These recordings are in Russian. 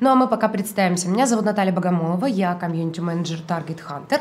Ну а мы пока представимся. Меня зовут Наталья Богомолова, я комьюнити-менеджер Target Hunter.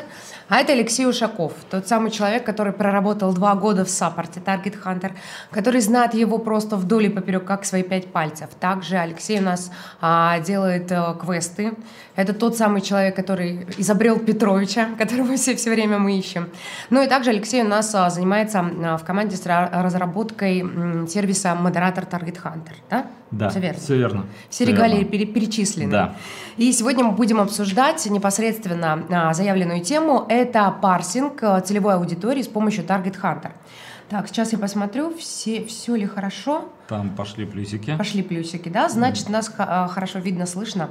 А это Алексей Ушаков, тот самый человек, который проработал два года в саппорте Target Hunter, который знает его просто вдоль и поперек, как свои пять пальцев. Также Алексей у нас а, делает а, квесты. Это тот самый человек, который изобрел Петровича, которого все, все время мы ищем. Ну и также Алексей у нас а, занимается а, в команде с разработкой м, сервиса модератор Target Hunter. Да? Да, все верно. Все верно. Все, регалии пере перечислены. Да. И сегодня мы будем обсуждать непосредственно а, заявленную тему. Это парсинг а, целевой аудитории с помощью Target Hunter. Так, сейчас я посмотрю, все, все ли хорошо. Там пошли плюсики. Пошли плюсики, да, значит, нас а, хорошо видно, слышно.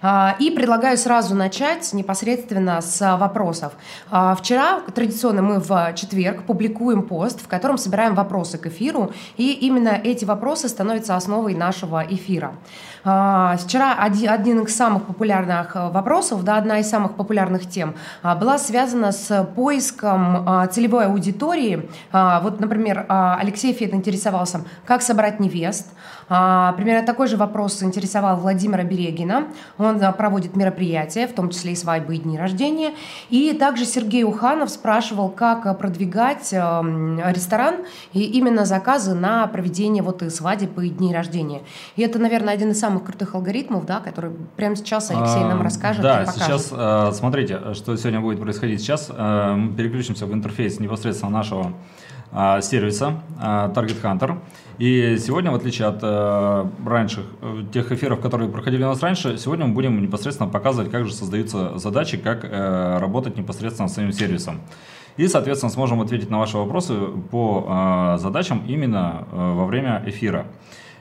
А, и предлагаю сразу начать непосредственно с вопросов. А, вчера, традиционно мы в четверг публикуем пост, в котором собираем вопросы к эфиру, и именно эти вопросы становятся основой нашего эфира. Вчера один из самых популярных вопросов, да, одна из самых популярных тем была связана с поиском целевой аудитории. Вот, например, Алексей Фет интересовался, как собрать выбирать невест. А, примерно такой же вопрос интересовал Владимира Берегина. Он а, проводит мероприятия, в том числе и свадьбы и дни рождения. И также Сергей Уханов спрашивал, как а, продвигать ресторан и именно заказы на проведение вот и свадеб и дней рождения. И это, наверное, один из самых крутых алгоритмов, да, который прямо сейчас Алексей нам расскажет да, сейчас смотрите, что сегодня будет происходить. Сейчас мы переключимся в интерфейс непосредственно нашего сервиса Target Hunter. И сегодня, в отличие от э, раньше, э, тех эфиров, которые проходили у нас раньше, сегодня мы будем непосредственно показывать, как же создаются задачи, как э, работать непосредственно с своим сервисом. И, соответственно, сможем ответить на ваши вопросы по э, задачам именно э, во время эфира.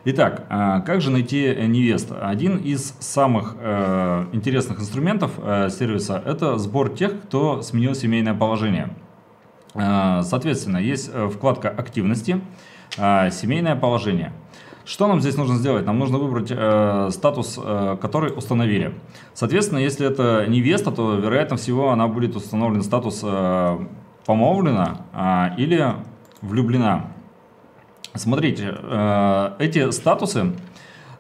Итак, как же найти невест? Один из самых э, интересных инструментов э, сервиса – это сбор тех, кто сменил семейное положение. Э, соответственно, есть э, вкладка «Активности», а, семейное положение. Что нам здесь нужно сделать? Нам нужно выбрать э, статус, э, который установили. Соответственно, если это невеста, то, вероятно всего, она будет установлен статус э, помолвлена э, или влюблена. Смотрите, э, эти статусы а,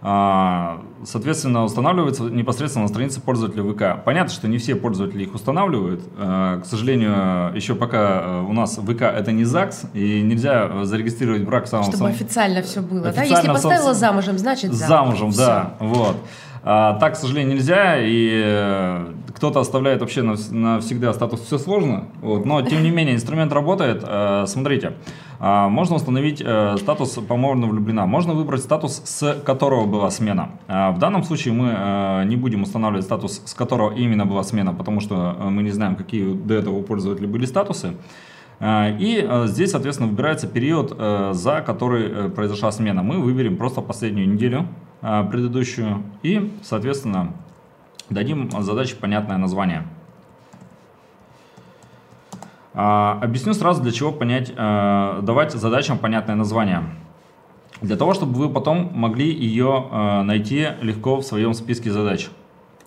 соответственно, устанавливается непосредственно на странице пользователя ВК. Понятно, что не все пользователи их устанавливают. А, к сожалению, еще пока э, у нас ВК это не ЗАГС, и нельзя зарегистрировать брак самым... Чтобы сам... официально все было, официально да? Если поставила сам... замужем, значит замужем. Замужем, да. Вот. А, так, к сожалению, нельзя, и э, кто-то оставляет вообще навсегда статус «все сложно», вот. но, тем не менее, инструмент работает. Э, смотрите, а, можно установить э, статус «помолвлена влюблена», можно выбрать статус, с которого была смена. А, в данном случае мы не будем устанавливать статус, с которого именно была смена, потому что мы не знаем, какие до этого у пользователя были статусы. И здесь, соответственно, выбирается период, за который произошла смена. Мы выберем просто последнюю неделю предыдущую и, соответственно, дадим задаче понятное название. А, объясню сразу, для чего понять, а, давать задачам понятное название. Для того, чтобы вы потом могли ее найти легко в своем списке задач.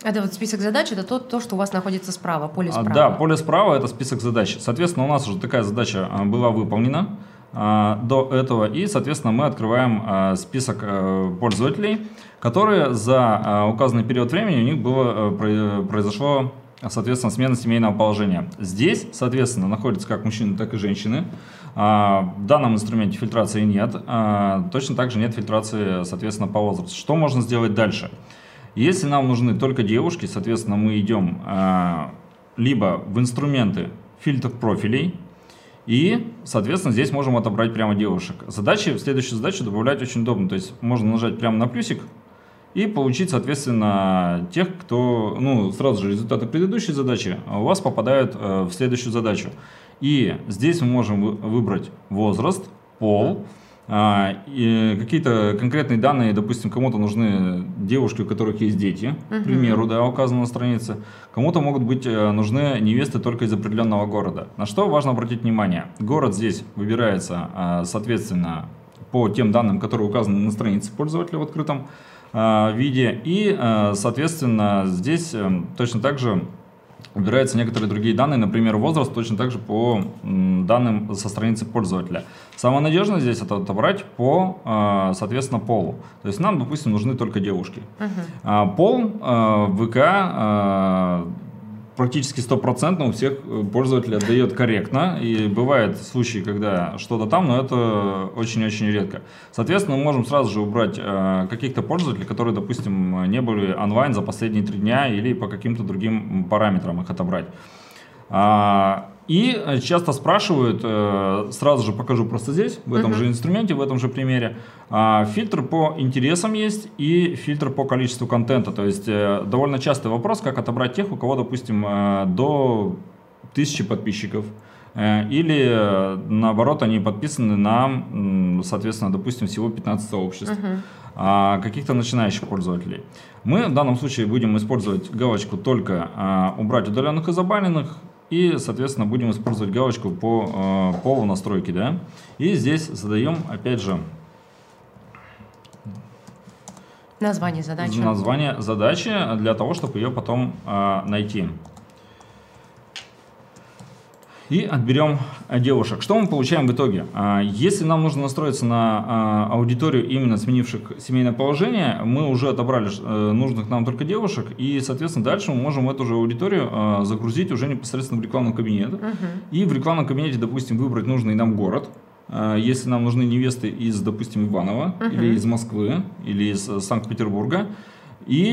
Это вот список задач, это то, то, что у вас находится справа, поле справа. Да, поле справа это список задач. Соответственно, у нас уже такая задача была выполнена. А, до этого. И, соответственно, мы открываем а, список а, пользователей, которые за указанный период времени у них было, произошло, соответственно, смена семейного положения. Здесь, соответственно, находятся как мужчины, так и женщины. В данном инструменте фильтрации нет. Точно так же нет фильтрации, соответственно, по возрасту. Что можно сделать дальше? Если нам нужны только девушки, соответственно, мы идем либо в инструменты фильтр профилей, и, соответственно, здесь можем отобрать прямо девушек. Задачи, в следующую задачу добавлять очень удобно. То есть можно нажать прямо на плюсик и получить, соответственно, тех, кто, ну, сразу же результаты предыдущей задачи у вас попадают э, в следующую задачу. И здесь мы можем выбрать возраст, пол, а, какие-то конкретные данные, допустим, кому-то нужны девушки, у которых есть дети, к примеру, да, указано на странице. Кому-то могут быть э, нужны невесты только из определенного города. На что важно обратить внимание? Город здесь выбирается, а, соответственно, по тем данным, которые указаны на странице пользователя в открытом а, виде. И, соответственно, здесь э, точно так же убираются некоторые другие данные, например, возраст, точно так же по данным со страницы пользователя. Самое надежное здесь это отобрать по, э, соответственно, полу. То есть нам, допустим, нужны только девушки. Uh-huh. Пол э, ВК практически стопроцентно у всех э, пользователей отдает корректно. И бывают случаи, когда что-то там, но это очень-очень редко. Соответственно, мы можем сразу же убрать э, каких-то пользователей, которые, допустим, не были онлайн за последние три дня или по каким-то другим параметрам их отобрать. А, и э, часто спрашивают, э, сразу же покажу просто здесь, в этом uh-huh. же инструменте, в этом же примере, а, фильтр по интересам есть и фильтр по количеству контента. То есть э, довольно частый вопрос, как отобрать тех, у кого, допустим, до тысячи подписчиков. Или наоборот, они подписаны на, соответственно, допустим, всего 15 сообществ. Uh-huh каких-то начинающих пользователей. Мы в данном случае будем использовать галочку только а, убрать удаленных и забаненных, и, соответственно, будем использовать галочку по э, полу настройки, да. И здесь задаем, опять же, название задачи. Название задачи для того, чтобы ее потом э, найти и отберем э, девушек. Что мы получаем в итоге? А, если нам нужно настроиться на а, аудиторию именно сменивших семейное положение, мы уже отобрали э, нужных нам только девушек, и, соответственно, дальше мы можем эту же аудиторию а, загрузить уже непосредственно в рекламный кабинет. Угу. И в рекламном кабинете, допустим, выбрать нужный нам город. Если нам нужны невесты из, допустим, Иванова, угу. или из Москвы, или из э, Санкт-Петербурга, и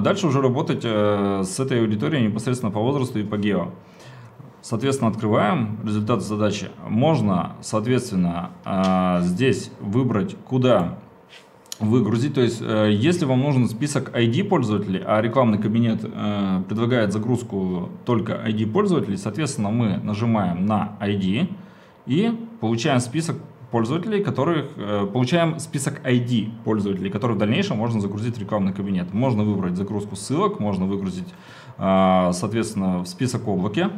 дальше уже работать с этой аудиторией непосредственно по возрасту и по гео. Соответственно, открываем результат задачи. Можно, соответственно, а, здесь выбрать, куда выгрузить. То есть, э, если вам нужен список ID пользователей, а рекламный кабинет э, предлагает загрузку только ID пользователей, соответственно, мы нажимаем на ID и получаем список пользователей, которых э, получаем список ID пользователей, которые в дальнейшем можно загрузить в рекламный кабинет. Можно выбрать загрузку ссылок, можно выгрузить, соответственно, в список облаке. А,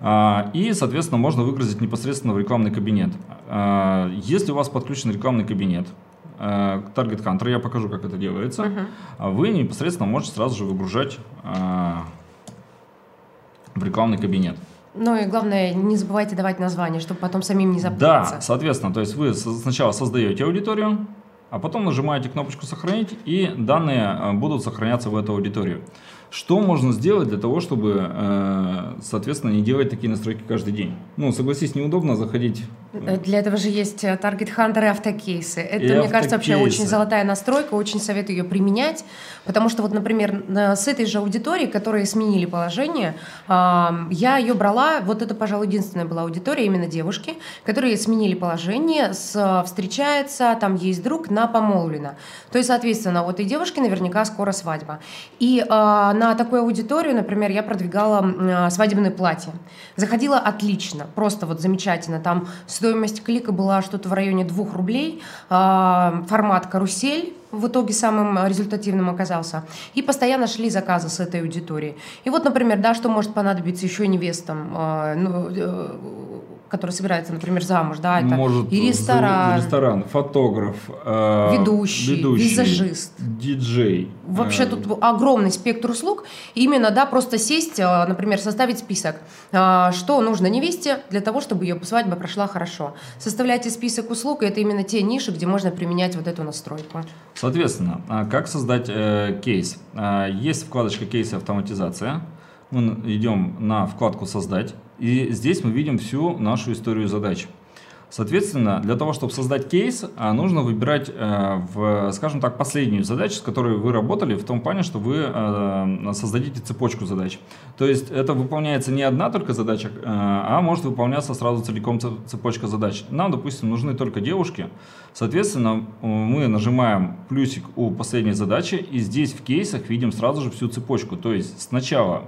и, соответственно, можно выгрузить непосредственно в рекламный кабинет. А, если у вас подключен рекламный кабинет, э, Target Hunter, я покажу, как это делается, uh-huh. вы непосредственно можете сразу же выгружать а, в рекламный кабинет. Ну и главное, не забывайте давать название, чтобы потом самим не запутаться. Да, соответственно, то есть вы сначала создаете аудиторию, а потом нажимаете кнопочку «Сохранить», и данные будут сохраняться в эту аудиторию. Что можно сделать для того, чтобы, э, соответственно, не делать такие настройки каждый день? Ну, согласись, неудобно заходить. Э, для этого же есть э, Target Hunter и автокейсы. Это, и мне кажется, вообще очень золотая настройка, очень советую ее применять, потому что вот, например, с этой же аудиторией, которые сменили положение, я ее брала, вот это, пожалуй, единственная была аудитория, именно девушки, которые сменили положение, встречаются, там есть друг, на помолвлено. То есть, соответственно, вот и девушки наверняка скоро свадьба. И на такую аудиторию, например, я продвигала свадебное платье. Заходила отлично, просто вот замечательно. Там стоимость клика была что-то в районе 2 рублей, а, формат карусель, в итоге самым результативным оказался. И постоянно шли заказы с этой аудитории. И вот, например, да, что может понадобиться еще невестам, а, ну, э, который собирается, например, замуж, да, это Может, и ресторан, ресторан, фотограф, э, ведущий, ведущий, визажист, диджей. Вообще э, тут огромный спектр услуг. Именно, да, просто сесть, э, например, составить список, э, что нужно невесте для того, чтобы ее свадьба прошла хорошо. Составляйте список услуг, и это именно те ниши, где можно применять вот эту настройку. Соответственно, а как создать э, кейс? Есть вкладочка кейсы автоматизация. Мы идем на вкладку создать. И здесь мы видим всю нашу историю задач. Соответственно, для того, чтобы создать кейс, а, нужно выбирать, э, в, скажем так, последнюю задачу, с которой вы работали, в том плане, что вы э, создадите цепочку задач. То есть это выполняется не одна только задача, э, а может выполняться сразу целиком цепочка задач. Нам, допустим, нужны только девушки. Соответственно, мы нажимаем плюсик у последней задачи, и здесь в кейсах видим сразу же всю цепочку. То есть сначала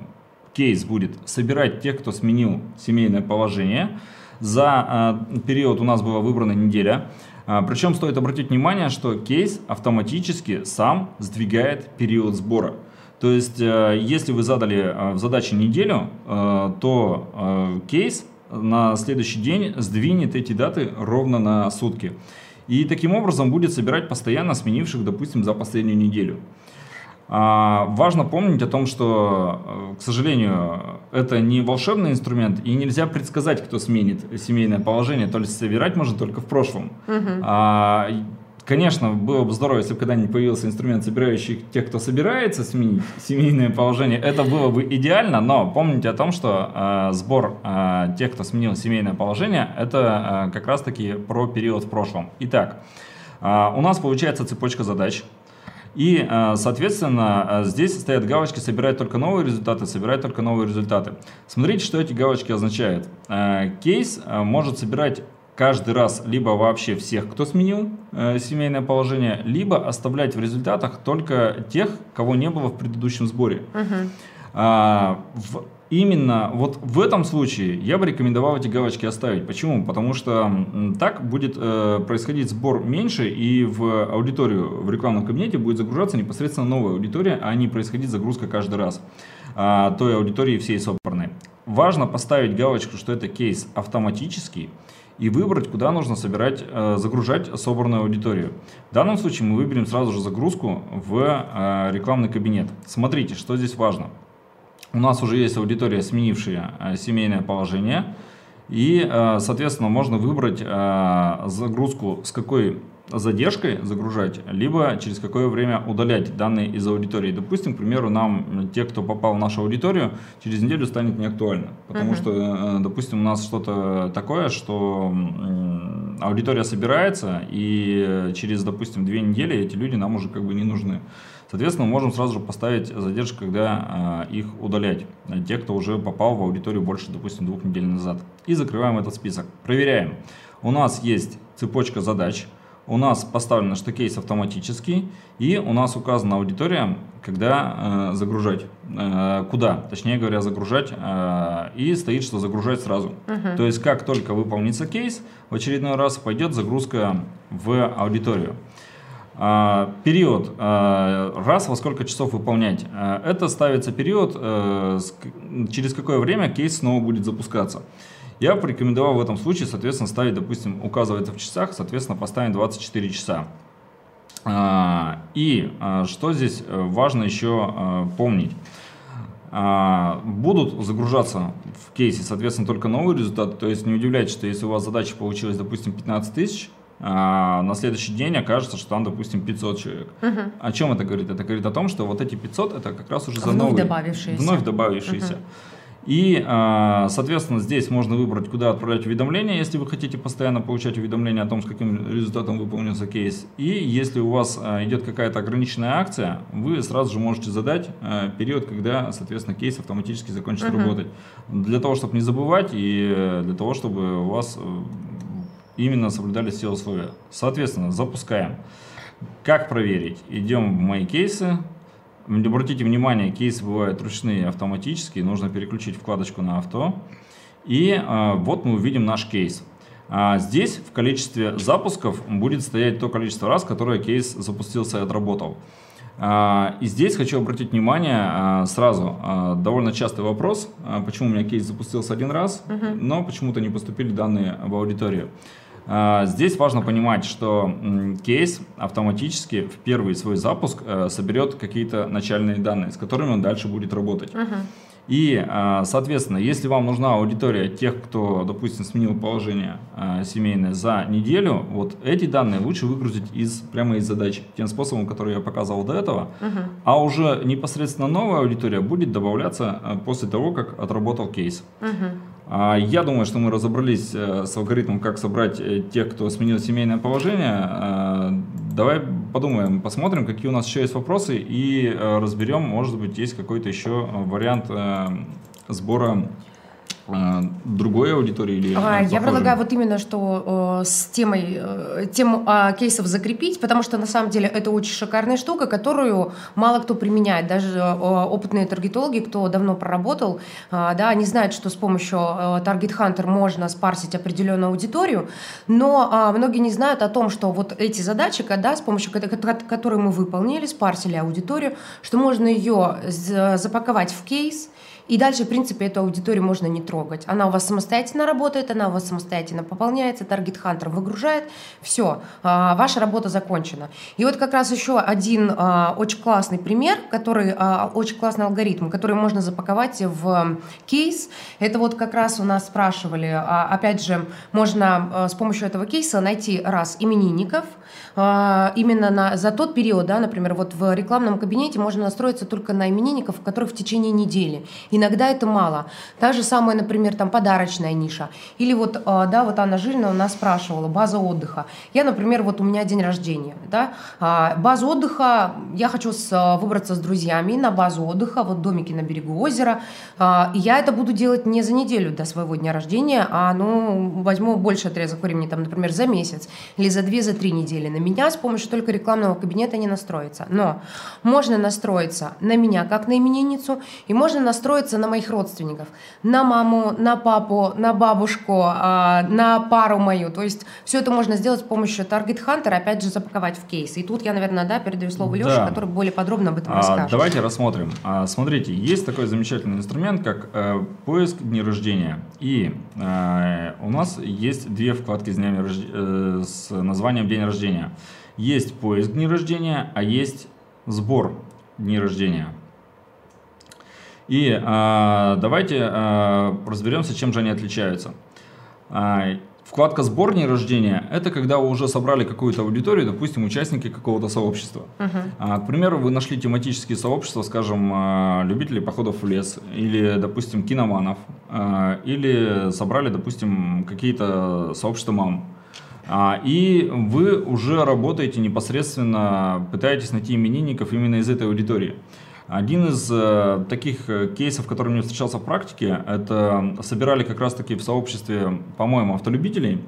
кейс будет собирать тех, кто сменил семейное положение. За э, период у нас была выбрана неделя. Э, причем стоит обратить внимание, что кейс автоматически сам сдвигает период сбора. То есть, э, если вы задали э, в задаче неделю, э, то кейс на следующий день сдвинет эти даты ровно на сутки. И таким образом будет собирать постоянно сменивших, допустим, за последнюю неделю. А, важно помнить о том, что, э, к сожалению, это не волшебный инструмент, и нельзя предсказать, кто сменит семейное положение, то есть собирать можно только в прошлом. Угу. А, конечно, было бы здорово, если бы когда-нибудь появился инструмент, собирающий тех, кто собирается сменить семейное положение. Это было бы идеально, но помните о том, что э, сбор э, тех, кто сменил семейное положение, это э, как раз-таки про период в прошлом. Итак, э, у нас получается цепочка задач. И, э, соответственно, э, здесь стоят галочки «Собирать только новые результаты», «Собирать только новые результаты». Смотрите, что эти галочки означают. Э, кейс может собирать каждый раз либо вообще всех, кто сменил семейное положение, либо оставлять в результатах только тех, кого не было в предыдущем сборе. В Именно вот в этом случае я бы рекомендовал эти галочки оставить. Почему? Потому что так будет э, происходить сбор меньше, и в аудиторию в рекламном кабинете будет загружаться непосредственно новая аудитория, а не происходить загрузка каждый раз э, той аудитории всей собранной. Важно поставить галочку, что это кейс автоматический, и выбрать, куда нужно собирать, э, загружать собранную аудиторию. В данном случае мы выберем сразу же загрузку в э, рекламный кабинет. Смотрите, что здесь важно у нас уже есть аудитория, сменившая э, семейное положение. И, э, соответственно, можно выбрать э, загрузку с какой задержкой загружать, либо через какое время удалять данные из аудитории. Допустим, к примеру, нам, те, кто попал в нашу аудиторию, через неделю станет неактуально. Потому uh-huh. что, допустим, у нас что-то такое, что аудитория собирается, и через, допустим, две недели эти люди нам уже как бы не нужны. Соответственно, мы можем сразу же поставить задержку, когда э, их удалять, те, кто уже попал в аудиторию больше, допустим, двух недель назад. И закрываем этот список. Проверяем. У нас есть цепочка задач, у нас поставлено, что кейс автоматический, и у нас указана аудитория, когда э, загружать, э, куда, точнее говоря, загружать, э, и стоит, что загружать сразу. Uh-huh. То есть, как только выполнится кейс, в очередной раз пойдет загрузка в аудиторию. А, период, а, раз во сколько часов выполнять. А, это ставится период, э, через какое время кейс снова будет запускаться. Я бы порекомендовал в этом случае, соответственно, ставить, допустим, указывается в часах, соответственно, поставим 24 часа. И что здесь э, важно еще э, помнить. Будут загружаться в кейсе, соответственно, только новые результаты. То есть не удивляйтесь, что если у вас задача получилась, допустим, 15 тысяч, а на следующий день окажется, что там, допустим, 500 человек. Угу. О чем это говорит? Это говорит о том, что вот эти 500 это как раз уже за вновь новые, добавившиеся. Вновь добавившиеся. Угу. И, а, соответственно, здесь можно выбрать, куда отправлять уведомления, если вы хотите постоянно получать уведомления о том, с каким результатом выполнился кейс. И если у вас а, идет какая-то ограниченная акция, вы сразу же можете задать а, период, когда, соответственно, кейс автоматически закончит uh-huh. работать. Для того, чтобы не забывать и для того, чтобы у вас э, именно соблюдались все условия. Соответственно, запускаем. Как проверить? Идем в мои кейсы. Обратите внимание, кейсы бывают ручные, автоматические. Нужно переключить вкладочку на авто. И э, вот мы увидим наш кейс. А здесь в количестве запусков будет стоять то количество раз, которое кейс запустился и отработал. А, и здесь хочу обратить внимание а, сразу, довольно частый вопрос, почему у меня кейс запустился один раз, но почему-то не поступили данные в аудиторию. А, здесь важно понимать, что кейс автоматически в первый свой запуск э, соберет какие-то начальные данные, с которыми он дальше будет работать. Uh-huh. И, а, соответственно, если вам нужна аудитория тех, кто, допустим, сменил положение а, семейное за неделю, вот эти данные лучше выгрузить из, прямо из задач, тем способом, который я показывал до этого. Uh-huh. А уже непосредственно новая аудитория будет добавляться после того, как отработал кейс. Uh-huh. А, я думаю, что мы разобрались э, с алгоритмом, как собрать э, тех, кто сменил семейное положение. А, давай подумаем, посмотрим, какие у нас еще есть вопросы и э, разберем, может быть, есть какой-то еще вариант сбора другой аудитории или а, Я предлагаю вот именно что э, с темой э, тему э, кейсов закрепить, потому что на самом деле это очень шикарная штука, которую мало кто применяет, даже э, опытные таргетологи, кто давно проработал, э, да, они знают, что с помощью э, Target Hunter можно спарсить определенную аудиторию, но э, многие не знают о том, что вот эти задачи, когда с помощью которой мы выполнили, спарсили аудиторию, что можно ее запаковать в кейс И дальше, в принципе, эту аудиторию можно не трогать. Она у вас самостоятельно работает, она у вас самостоятельно пополняется, таргет хантер выгружает, все, а, ваша работа закончена. И вот как раз еще один а, очень классный пример, который а, очень классный алгоритм, который можно запаковать в кейс. Это вот как раз у нас спрашивали, опять же, можно с помощью этого кейса найти раз именинников, именно на, за тот период, да, например, вот в рекламном кабинете можно настроиться только на именинников, которых в течение недели. Иногда это мало. Та же самая, например, там подарочная ниша. Или вот, а, да, вот Анна Жильна у нас спрашивала, база отдыха. Я, например, вот у меня день рождения, да, а, базу отдыха, я хочу с, а, выбраться с друзьями на базу отдыха, вот домики на берегу озера. И я это буду делать не за неделю до своего дня рождения, а, ну, возьму больше отрезок времени, там, например, за месяц или за две, за три недели. Меня с помощью только рекламного кабинета не настроится. Но можно настроиться на меня как на именинницу, и можно настроиться на моих родственников, на маму, на папу, на бабушку, а, на пару мою. То есть все это можно сделать с помощью Target Hunter, опять же, запаковать в кейс. И тут я, наверное, да, передаю слово Леше, да. который более подробно об этом а, расскажет. Давайте рассмотрим. А, смотрите, есть такой замечательный инструмент, как э, поиск дней рождения. И э, у нас есть две вкладки с, днями, э, с названием «День рождения». Есть поиск дней рождения, а есть сбор дней рождения. И э, давайте э, разберемся, чем же они отличаются. Э, вкладка «Сбор дней рождения» – это когда вы уже собрали какую-то аудиторию, допустим, участники какого-то сообщества. Uh-huh. А, к примеру, вы нашли тематические сообщества, скажем, любителей походов в лес, или, допустим, киноманов, или собрали, допустим, какие-то сообщества мам. И вы уже работаете непосредственно, пытаетесь найти именинников именно из этой аудитории. Один из э, таких э, кейсов, который мне встречался в практике, это собирали как раз-таки в сообществе, по-моему, автолюбителей,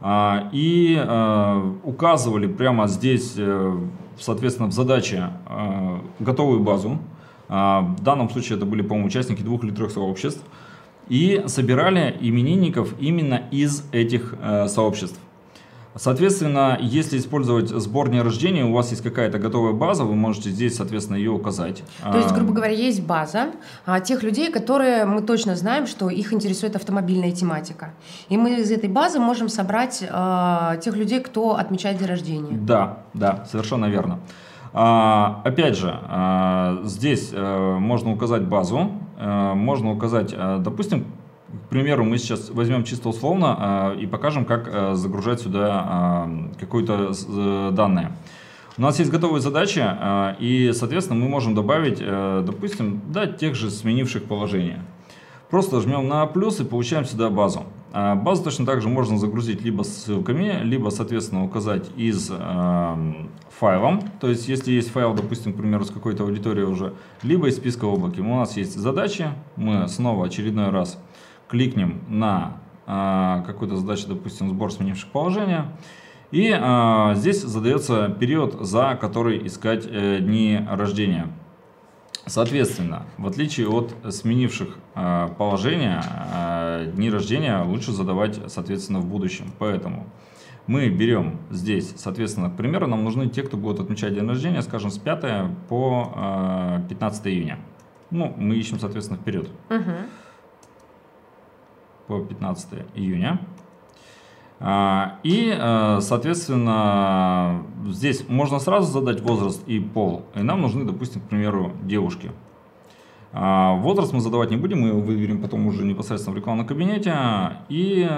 э, и э, указывали прямо здесь, соответственно, в задаче готовую базу. Э, в данном случае это были, по-моему, участники двух или трех сообществ. И собирали именинников именно из этих сообществ. Соответственно, если использовать сбор дня рождения, у вас есть какая-то готовая база, вы можете здесь, соответственно, ее указать. То есть, грубо говоря, есть база а, тех людей, которые мы точно знаем, что их интересует автомобильная тематика. И мы из этой базы можем собрать а, тех людей, кто отмечает день рождения. Да, да, совершенно верно. А, опять же, а, здесь а, можно указать базу, а, можно указать, а, допустим, к примеру, мы сейчас возьмем чисто условно э, и покажем, как э, загружать сюда э, какое-то данное. У нас есть готовые задачи, и, соответственно, мы можем добавить, допустим, да, тех же сменивших положение. Просто жмем на плюс и получаем сюда базу. Базу точно так же можно загрузить либо ссылками, либо, соответственно, указать из э, файлом. То есть, если есть файл, допустим, к примеру, с какой-то аудиторией уже, либо из списка облаки. У нас есть задачи, мы снова очередной раз кликнем на э, какую-то задачу, допустим, сбор сменивших положения, и э, здесь задается период, за который искать э, дни рождения. Соответственно, в отличие от сменивших э, положения, э, дни рождения лучше задавать, соответственно, в будущем. Поэтому мы берем здесь, соответственно, к примеру, нам нужны те, кто будет отмечать день рождения, скажем, с 5 по э, 15 июня. Ну, мы ищем, соответственно, вперед. Угу по 15 июня. А, и, э, соответственно, здесь можно сразу задать возраст и пол. И нам нужны, допустим, к примеру, девушки. А, возраст мы задавать не будем, мы его выберем потом уже непосредственно в рекламном кабинете. И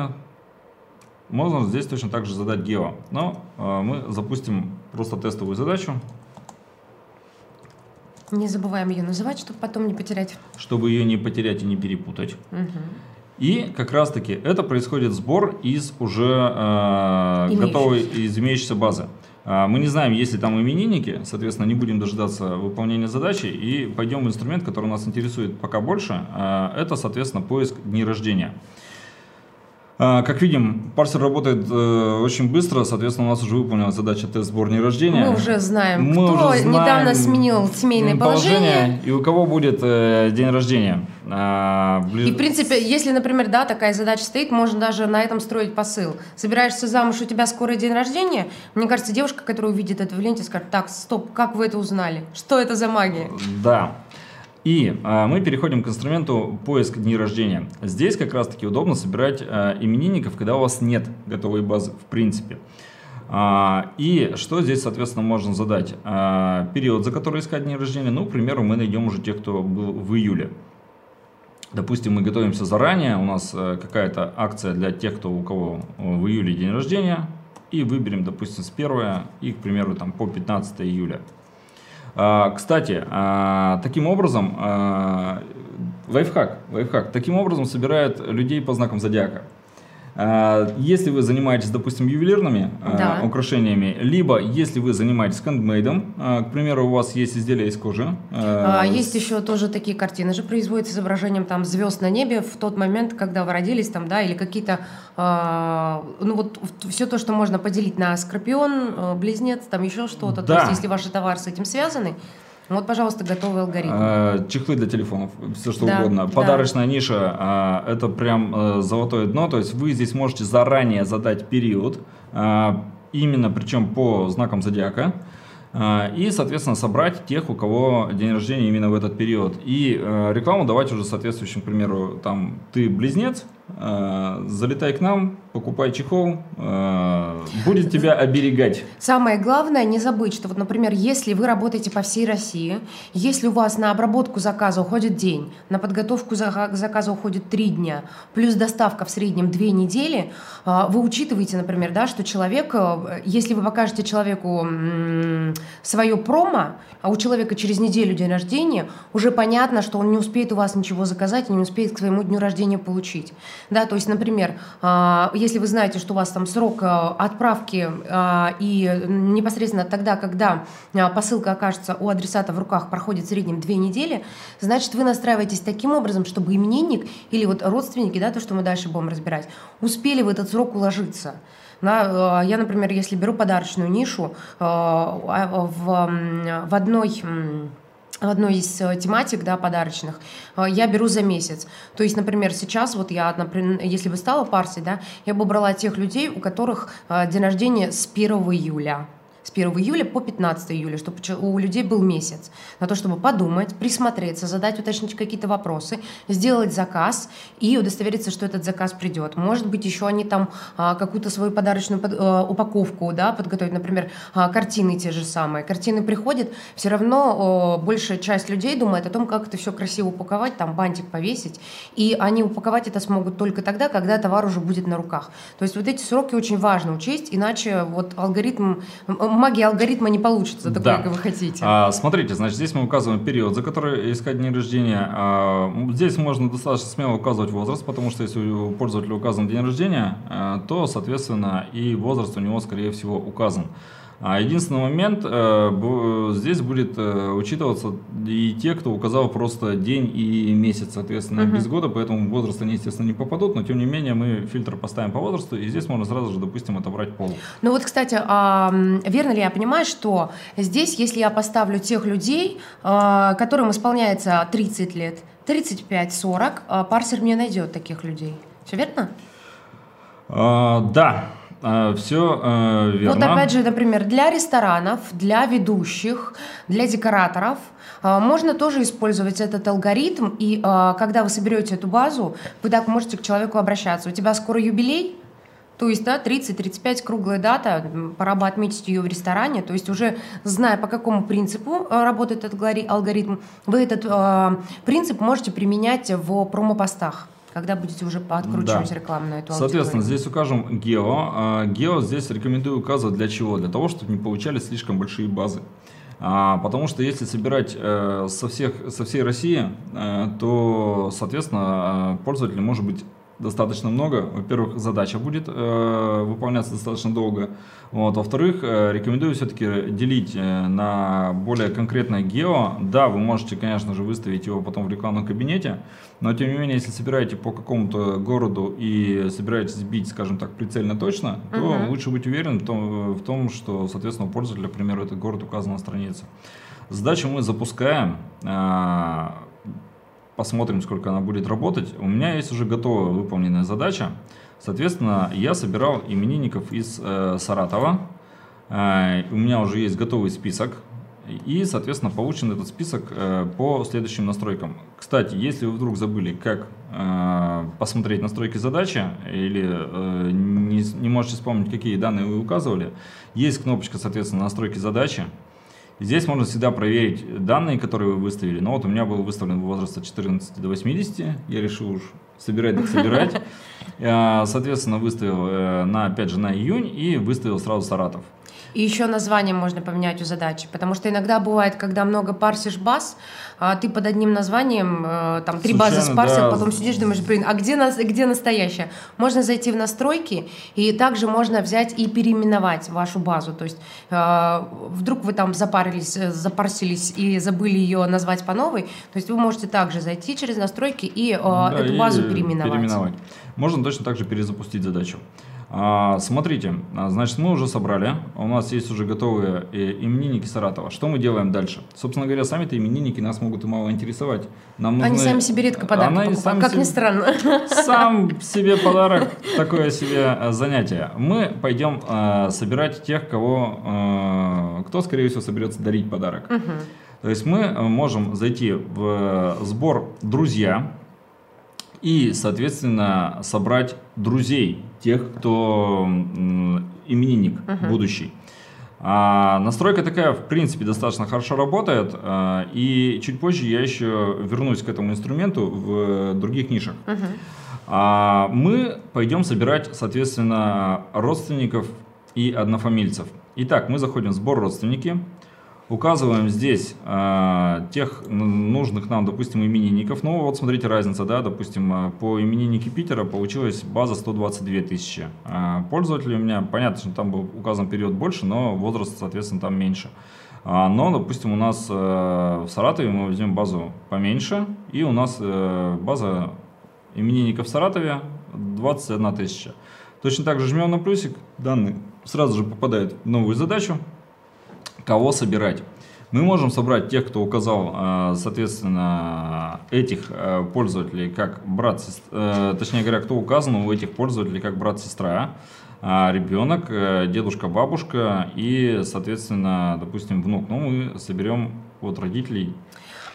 можно здесь точно так же задать гео. Но э, мы запустим просто тестовую задачу. Не забываем ее называть, чтобы потом не потерять. Чтобы ее не потерять и не перепутать. Угу. И как раз-таки это происходит сбор из уже э, готовой, из имеющейся базы. Э, мы не знаем, есть ли там именинники, соответственно, не будем дожидаться выполнения задачи и пойдем в инструмент, который нас интересует пока больше. Э, это, соответственно, поиск дней рождения. А, как видим, парсер работает э, очень быстро, соответственно, у нас уже выполнилась задача тест сбор дня рождения. Мы уже знаем, Мы кто уже знаем недавно сменил семейное положение. положение. И у кого будет э, день рождения. А, близ... И, в принципе, если, например, да, такая задача стоит, можно даже на этом строить посыл. Собираешься замуж, у тебя скоро день рождения, мне кажется, девушка, которая увидит это в ленте, скажет, так, стоп, как вы это узнали? Что это за магия? Да. И э, мы переходим к инструменту поиск дней рождения. Здесь как раз таки удобно собирать э, именинников, когда у вас нет готовой базы в принципе. А, и что здесь, соответственно, можно задать? А, период, за который искать день рождения. Ну, к примеру, мы найдем уже тех, кто был в июле. Допустим, мы готовимся заранее, у нас э, какая-то акция для тех, кто у кого в июле день рождения, и выберем, допустим, с 1 и, к примеру, там, по 15 июля. А, кстати, а, таким образом, а, лайфхак, лайфхак, таким образом собирают людей по знакам зодиака. Если вы занимаетесь, допустим, ювелирными да. украшениями, либо если вы занимаетесь хендмейдом, к примеру, у вас есть изделия из кожи. Есть еще тоже такие картины же производят с изображением там звезд на небе в тот момент, когда вы родились там, да, или какие-то, ну вот все то, что можно поделить на скорпион, близнец, там еще что-то. Да. То есть если ваш товар с этим связаны, вот, пожалуйста, готовый алгоритм. А, чехлы для телефонов, все что да, угодно. Подарочная да. ниша, а, это прям а, золотое дно. То есть вы здесь можете заранее задать период, а, именно причем по знакам зодиака. А, и, соответственно, собрать тех, у кого день рождения именно в этот период. И э, рекламу давать уже соответствующим, к примеру, там, ты близнец, э, залетай к нам, покупай чехол, э, будет тебя оберегать. Самое главное, не забыть, что вот, например, если вы работаете по всей России, если у вас на обработку заказа уходит день, на подготовку заказа уходит три дня, плюс доставка в среднем две недели, э, вы учитываете, например, да, что человек, э, если вы покажете человеку свое промо, а у человека через неделю день рождения, уже понятно, что он не успеет у вас ничего заказать и не успеет к своему дню рождения получить. Да, то есть, например, если вы знаете, что у вас там срок э, отправки э, и непосредственно тогда, когда э, посылка окажется у адресата в руках, проходит в среднем две недели, значит, вы настраиваетесь таким образом, чтобы именинник или вот родственники, да, то, что мы дальше будем разбирать, успели в этот срок уложиться. Да, я, например, если беру подарочную нишу в, в одной одной из э, тематик, да, подарочных, э, я беру за месяц. То есть, например, сейчас вот я, например, если бы стала партией, да, я бы брала тех людей, у которых э, день рождения с 1 июля с 1 июля по 15 июля, чтобы у людей был месяц на то, чтобы подумать, присмотреться, задать, уточнить какие-то вопросы, сделать заказ и удостовериться, что этот заказ придет. Может быть, еще они там а, какую-то свою подарочную под, а, упаковку да, подготовить, например, а, картины те же самые. Картины приходят, все равно а, большая часть людей думает о том, как это все красиво упаковать, там бантик повесить, и они упаковать это смогут только тогда, когда товар уже будет на руках. То есть вот эти сроки очень важно учесть, иначе вот алгоритм магия алгоритма не получится такой, да. как вы хотите. А, смотрите, значит, здесь мы указываем период, за который искать день рождения. А, здесь можно достаточно смело указывать возраст, потому что если у пользователя указан день рождения, а, то, соответственно, и возраст у него, скорее всего, указан. А единственный момент, э, здесь будет э, учитываться и те, кто указал просто день и месяц, соответственно, угу. без года, поэтому возраст они, естественно, не попадут, но тем не менее мы фильтр поставим по возрасту, и здесь можно сразу же, допустим, отобрать пол. Ну вот, кстати, а, верно ли я понимаю, что здесь, если я поставлю тех людей, а, которым исполняется 30 лет, 35-40, а, парсер мне найдет таких людей. Все верно? А, да, а, все э, верно. Вот опять же, например, для ресторанов, для ведущих, для декораторов э, можно тоже использовать этот алгоритм. И э, когда вы соберете эту базу, вы так можете к человеку обращаться. У тебя скоро юбилей, то есть, да, 30-35 круглая дата, пора бы отметить ее в ресторане. То есть, уже зная, по какому принципу э, работает этот алгоритм, вы этот э, принцип можете применять в промо-постах. Когда будете уже подкручивать да. рекламу на эту Соответственно, здесь укажем гео. А, гео здесь рекомендую указывать для чего? Для того, чтобы не получались слишком большие базы. А, потому что если собирать э, со, всех, со всей России, э, то, соответственно, э, пользователь может быть достаточно много. Во-первых, задача будет э, выполняться достаточно долго. Вот. Во-вторых, э, рекомендую все-таки делить э, на более конкретное гео. Да, вы можете, конечно же, выставить его потом в рекламном кабинете, но тем не менее, если собираете по какому-то городу и собираетесь сбить, скажем так, прицельно точно, то uh-huh. лучше быть уверен в том, в том, что, соответственно, у пользователя, к примеру, этот город указан на странице. Задачу мы запускаем. Э, посмотрим, сколько она будет работать. У меня есть уже готовая выполненная задача. Соответственно, я собирал именинников из э, Саратова. Э, у меня уже есть готовый список. и, соответственно, получен этот список э, по следующим настройкам. Кстати, если вы вдруг забыли, как э, посмотреть настройки задачи или э, не, не можете вспомнить, какие данные вы указывали, есть кнопочка, соответственно, настройки задачи. Здесь можно всегда проверить данные, которые вы выставили. Но вот у меня был выставлен возраст от 14 до 80. Я решил уж собирать так собирать. Соответственно, выставил на, опять же, на июнь и выставил сразу Саратов. И еще название можно поменять у задачи, потому что иногда бывает, когда много парсишь баз, а ты под одним названием, э, там, три базы спарсил, да. потом сидишь, думаешь, блин, а где, нас, где настоящая? Можно зайти в настройки, и также можно взять и переименовать вашу базу. То есть э, вдруг вы там запарились, э, запарсились и забыли ее назвать по новой, то есть вы можете также зайти через настройки и да, эту базу переименовать. переименовать. Можно точно так же перезапустить задачу. А, смотрите, а, значит, мы уже собрали, у нас есть уже готовые э, именинники Саратова. Что мы делаем дальше? Собственно говоря, сами-то именинники нас могут и мало интересовать. Нам нужны... Они сами себе редко подарки Она покупают, как себе... ни странно. Сам себе подарок, такое себе э, занятие. Мы пойдем э, собирать тех, кого, э, кто, скорее всего, соберется дарить подарок. Угу. То есть мы э, можем зайти в сбор «Друзья», и, соответственно, собрать друзей, тех, кто именинник uh-huh. будущий. А, настройка такая, в принципе, достаточно хорошо работает, а, и чуть позже я еще вернусь к этому инструменту в других нишах. Uh-huh. А, мы пойдем собирать, соответственно, родственников и однофамильцев. Итак, мы заходим в сбор родственники, Указываем здесь э, тех нужных нам, допустим, именинников. Ну, вот смотрите разница, да, допустим, а, по имениннике Питера получилась база 122 тысячи. Э, пользователей у меня, понятно, что там был указан период больше, но возраст, соответственно, там меньше. Но, допустим, у нас э, в Саратове мы возьмем базу поменьше, и у нас э, база именинников в Саратове 21 тысяча. Точно так же жмем на плюсик, данные сразу же попадают в новую задачу, кого собирать. Мы можем собрать тех, кто указал, э, соответственно, этих э, пользователей как брат, э, точнее говоря, кто указан у этих пользователей как брат-сестра, а ребенок, дедушка, бабушка и, соответственно, допустим, внук. Ну, мы соберем вот родителей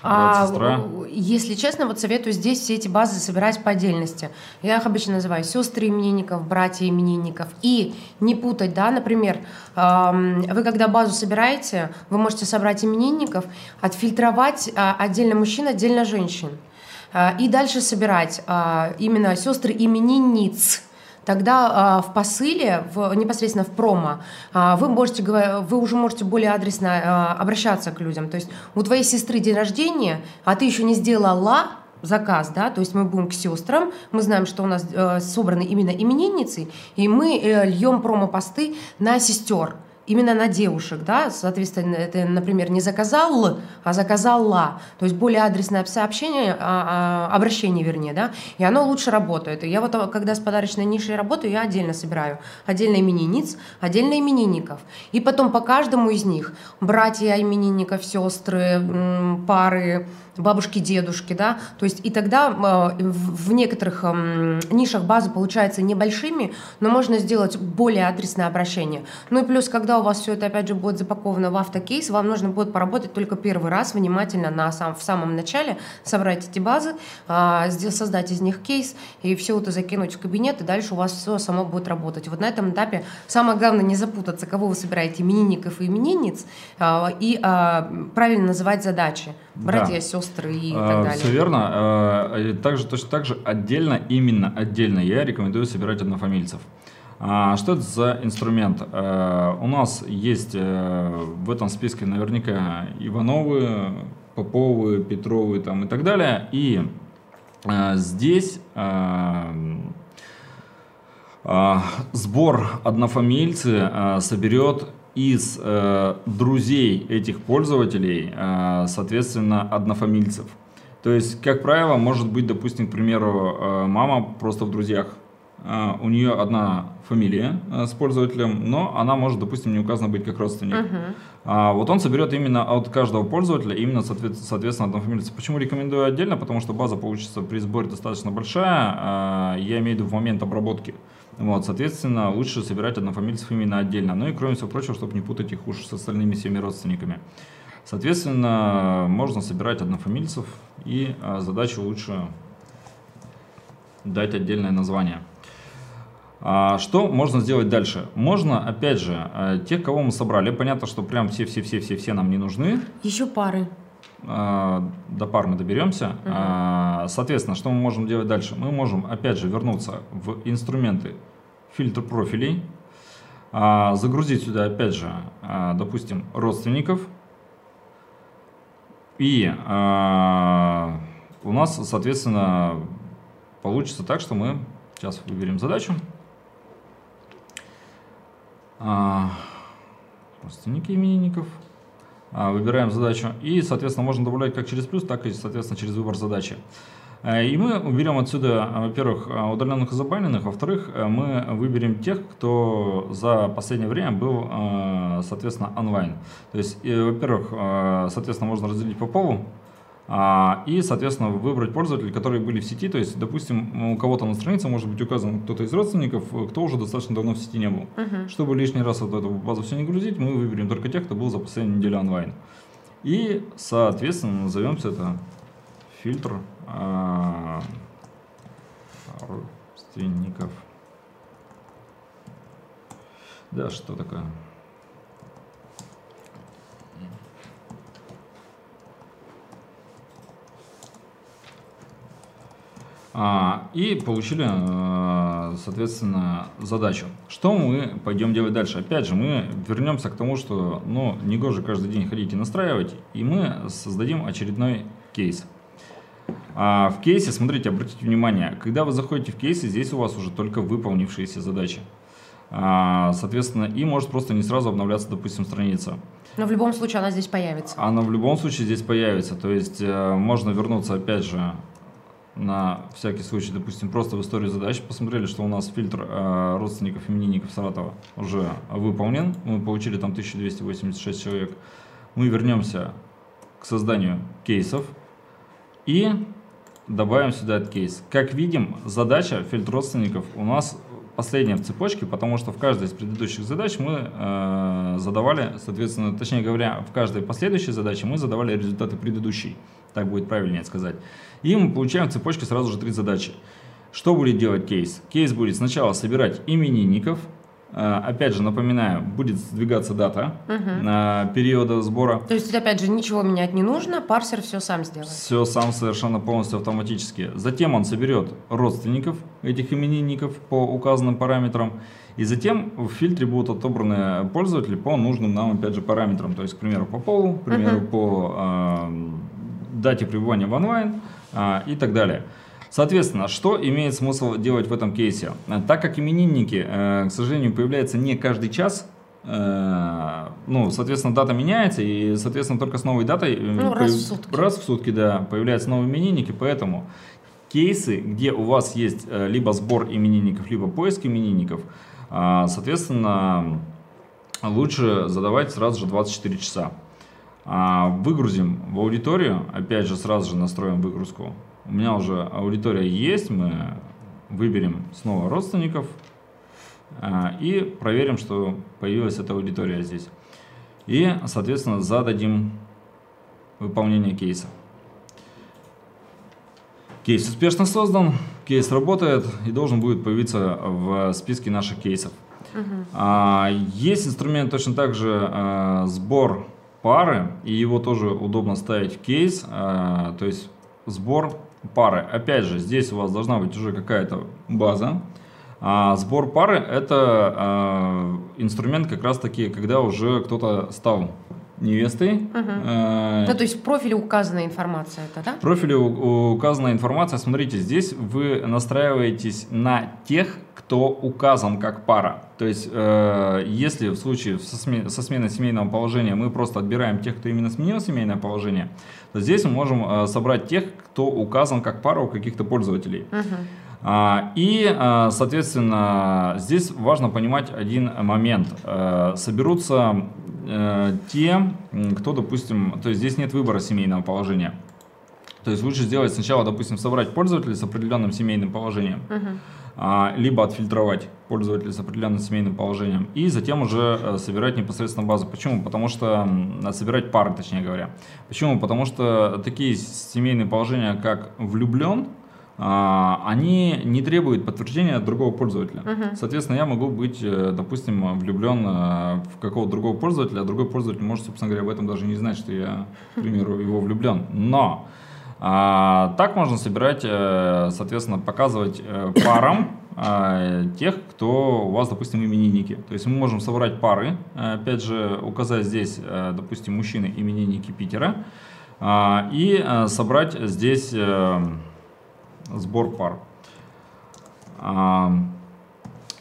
а, сестра. Если честно, вот советую здесь все эти базы собирать по отдельности. Я их обычно называю сестры именинников, братья именинников. И не путать, да, например, вы когда базу собираете, вы можете собрать именинников, отфильтровать а, отдельно мужчин, отдельно женщин. А, и дальше собирать а, именно сестры именинниц тогда э, в посыле, в, непосредственно в промо, э, вы, можете, вы уже можете более адресно э, обращаться к людям. То есть у твоей сестры день рождения, а ты еще не сделала заказ, да, то есть мы будем к сестрам, мы знаем, что у нас э, собраны именно именинницы, и мы э, льем промо-посты на сестер именно на девушек, да, соответственно, это, например, не заказал, а заказала, то есть более адресное сообщение, а, а, обращение, вернее, да, и оно лучше работает. И я вот, когда с подарочной нишей работаю, я отдельно собираю, отдельно именинниц, отдельно именинников, и потом по каждому из них, братья именинников, сестры, пары, бабушки, дедушки, да, то есть и тогда э, в некоторых нишах базы получается небольшими, но можно сделать более адресное обращение. Ну и плюс, когда у вас все это опять же будет запаковано в автокейс, вам нужно будет поработать только первый раз внимательно на сам, в самом начале, собрать эти базы, а, создать из них кейс и все это закинуть в кабинет, и дальше у вас все само будет работать. Вот на этом этапе самое главное не запутаться, кого вы собираете, именинников и именинниц, а, и а, правильно называть задачи. Братья, да. сестры и а, так далее. Все верно. А, также, точно так же отдельно, именно отдельно я рекомендую собирать однофамильцев. А, что это за инструмент? У нас есть э, в этом списке наверняка Ивановы, Поповы, Петровы там и так далее. И здесь сбор однофамильцы соберет из э, друзей этих пользователей, э, соответственно, однофамильцев. То есть, как правило, может быть, допустим, к примеру, э, мама просто в друзьях, э, у нее одна фамилия э, с пользователем, но она может, допустим, не указана быть как родственник. Uh-huh. А, вот он соберет именно от каждого пользователя, именно, соответственно, однофамильца. Почему рекомендую отдельно? Потому что база получится при сборе достаточно большая, э, я имею в виду в момент обработки. Вот, соответственно, лучше собирать однофамильцев именно отдельно. Ну и кроме всего прочего, чтобы не путать их уж с остальными всеми родственниками. Соответственно, можно собирать однофамильцев и а, задачу лучше дать отдельное название. А, что можно сделать дальше? Можно, опять же, а, тех, кого мы собрали, понятно, что прям все-все-все-все-все нам не нужны. Еще пары. А, до пар мы доберемся. Угу. Соответственно, что мы можем делать дальше? Мы можем, опять же, вернуться в инструменты фильтр профилей, загрузить сюда, опять же, допустим, родственников. И у нас, соответственно, получится так, что мы сейчас выберем задачу. Родственники именинников. А, выбираем задачу. И, соответственно, можно добавлять как через плюс, так и, соответственно, через выбор задачи. Э, и мы уберем отсюда, во-первых, э, удаленных и забаненных, во-вторых, э, мы выберем тех, кто за последнее время был, соответственно, онлайн. То есть, во-первых, соответственно, можно разделить по полу, а, и, соответственно, выбрать пользователей, которые были в сети. То есть, допустим, у кого-то на странице может быть указан кто-то из родственников, кто уже достаточно давно в сети не был. Uh-huh. Чтобы лишний раз вот эту базу все не грузить, мы выберем только тех, кто был за последнюю неделю онлайн. И, соответственно, назовем все это фильтр а, родственников. Да, что такое? И получили, э, соответственно, задачу. Что мы пойдем делать дальше? Опять же, мы вернемся к тому, что ну, не гоже каждый день ходить и настраивать, и мы создадим очередной кейс. А в кейсе, смотрите, обратите внимание, когда вы заходите в кейсы, здесь у вас уже только выполнившиеся задачи. А, соответственно, и может просто не сразу обновляться, допустим, страница. Но в любом случае она здесь появится. Она в любом случае здесь появится. То есть э, можно вернуться опять же на всякий случай, допустим, просто в историю задач посмотрели, что у нас фильтр э, родственников именинников Саратова уже выполнен. Мы получили там 1286 человек. Мы вернемся к созданию кейсов и добавим сюда этот кейс. Как видим, задача фильтр родственников у нас последняя в цепочке, потому что в каждой из предыдущих задач мы э, задавали, соответственно, точнее говоря, в каждой последующей задаче мы задавали результаты предыдущей. Так будет правильнее сказать. И мы получаем в цепочке сразу же три задачи. Что будет делать кейс? Кейс будет сначала собирать именинников. Э, опять же, напоминаю, будет сдвигаться дата угу. периода сбора. То есть, опять же, ничего менять не нужно, парсер все сам сделает. Все сам совершенно полностью автоматически. Затем он соберет родственников этих именинников по указанным параметрам. И затем в фильтре будут отобраны пользователи по нужным нам, опять же, параметрам. То есть, к примеру, по полу, к примеру, uh по э, дате пребывания в онлайн а, и так далее. Соответственно, что имеет смысл делать в этом кейсе? Так как именинники, э, к сожалению, появляются не каждый час, э, ну, соответственно, дата меняется, и, соответственно, только с новой датой... Э, ну, раз в сутки. Раз в сутки, да, появляются новые именинники, поэтому кейсы, где у вас есть либо сбор именинников, либо поиск именинников, соответственно, лучше задавать сразу же 24 часа. А, выгрузим в аудиторию, опять же сразу же настроим выгрузку. У меня уже аудитория есть, мы выберем снова родственников а, и проверим, что появилась эта аудитория здесь. И, соответственно, зададим выполнение кейса. Кейс успешно создан, кейс работает и должен будет появиться в списке наших кейсов. Угу. Есть инструмент точно так же сбор пары, и его тоже удобно ставить в кейс, а, то есть сбор пары. Опять же, здесь у вас должна быть уже какая-то база. А сбор пары это а, инструмент как раз таки, когда уже кто-то стал невестой. Угу. Э, ну, то есть в профиле указана информация это, да? В профиле указана информация. Смотрите, здесь вы настраиваетесь на тех, кто указан как пара. То есть, э, если в случае со, сме со сменой семейного положения мы просто отбираем тех, кто именно сменил семейное положение, то здесь мы можем э, собрать тех, кто указан как пара у каких-то пользователей. Угу. А, и, а, соответственно, здесь важно понимать один момент. Э, соберутся э, те, кто, допустим, то есть здесь нет выбора семейного положения. То есть лучше сделать сначала, допустим, собрать пользователей с определенным семейным положением. Uh-huh. либо отфильтровать пользователя с определенным семейным положением, и затем уже э, собирать непосредственно базу. Почему? Потому что собирать пары, точнее говоря. Почему? Потому что такие семейные положения, как влюблен, они не требуют подтверждения от другого пользователя. Uh-huh. Соответственно, я могу быть, э, допустим, влюблен э, в какого-то другого пользователя, а другой пользователь может, собственно говоря, об этом даже не знать, что я, к примеру, его влюблен. Но а, так можно собирать, э, соответственно, показывать парам тех, кто у вас, допустим, именинники. То есть мы можем собрать пары, опять же, указать здесь, допустим, мужчины именинники Питера, а, и собрать здесь сбор пар.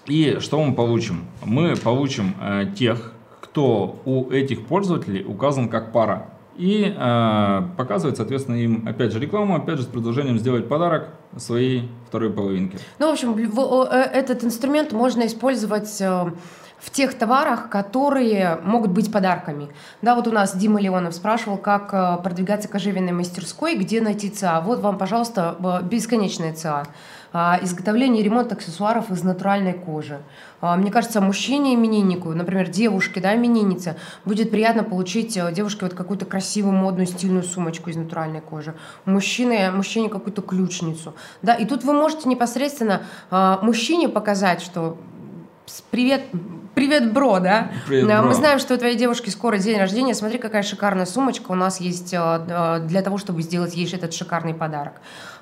И что мы получим? Мы получим э, тех, кто у этих пользователей указан как пара. И э, показывает, соответственно, им, опять же, рекламу, опять же, с предложением сделать подарок своей второй половинке. Ну, в общем, э, этот инструмент можно использовать в тех товарах, которые могут быть подарками. Да, вот у нас Дима Леонов спрашивал, как э, продвигаться к оживенной мастерской, где найти ЦА. Вот вам, пожалуйста, бесконечная ЦА. А, изготовление и ремонт аксессуаров из натуральной кожи. А, мне кажется, мужчине-имениннику, например, девушке, да, имениннице, будет приятно получить э, девушке вот какую-то красивую, модную, стильную сумочку из натуральной кожи. Мужчине, мужчине какую-то ключницу. Да, и тут вы можете непосредственно а, мужчине показать, что привет, Привет, бро, да? Привет, бро. Мы знаем, что у твоей девушки скоро день рождения. Смотри, какая шикарная сумочка у нас есть э, э, для того, чтобы сделать ей этот шикарный подарок.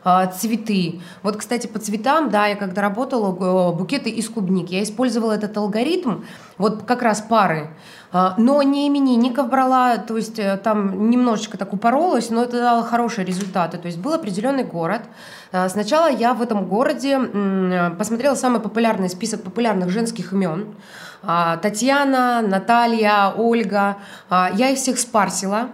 Э, цветы. Вот, кстати, по цветам, да, я когда работала, букеты из клубники. Я использовала этот алгоритм, вот как раз пары. Но не именинников брала, то есть там немножечко так упоролась, но это дало хорошие результаты. То есть был определенный город. Сначала я в этом городе посмотрела самый популярный список популярных женских имен. А, Татьяна, Наталья, Ольга. А, я их всех спарсила.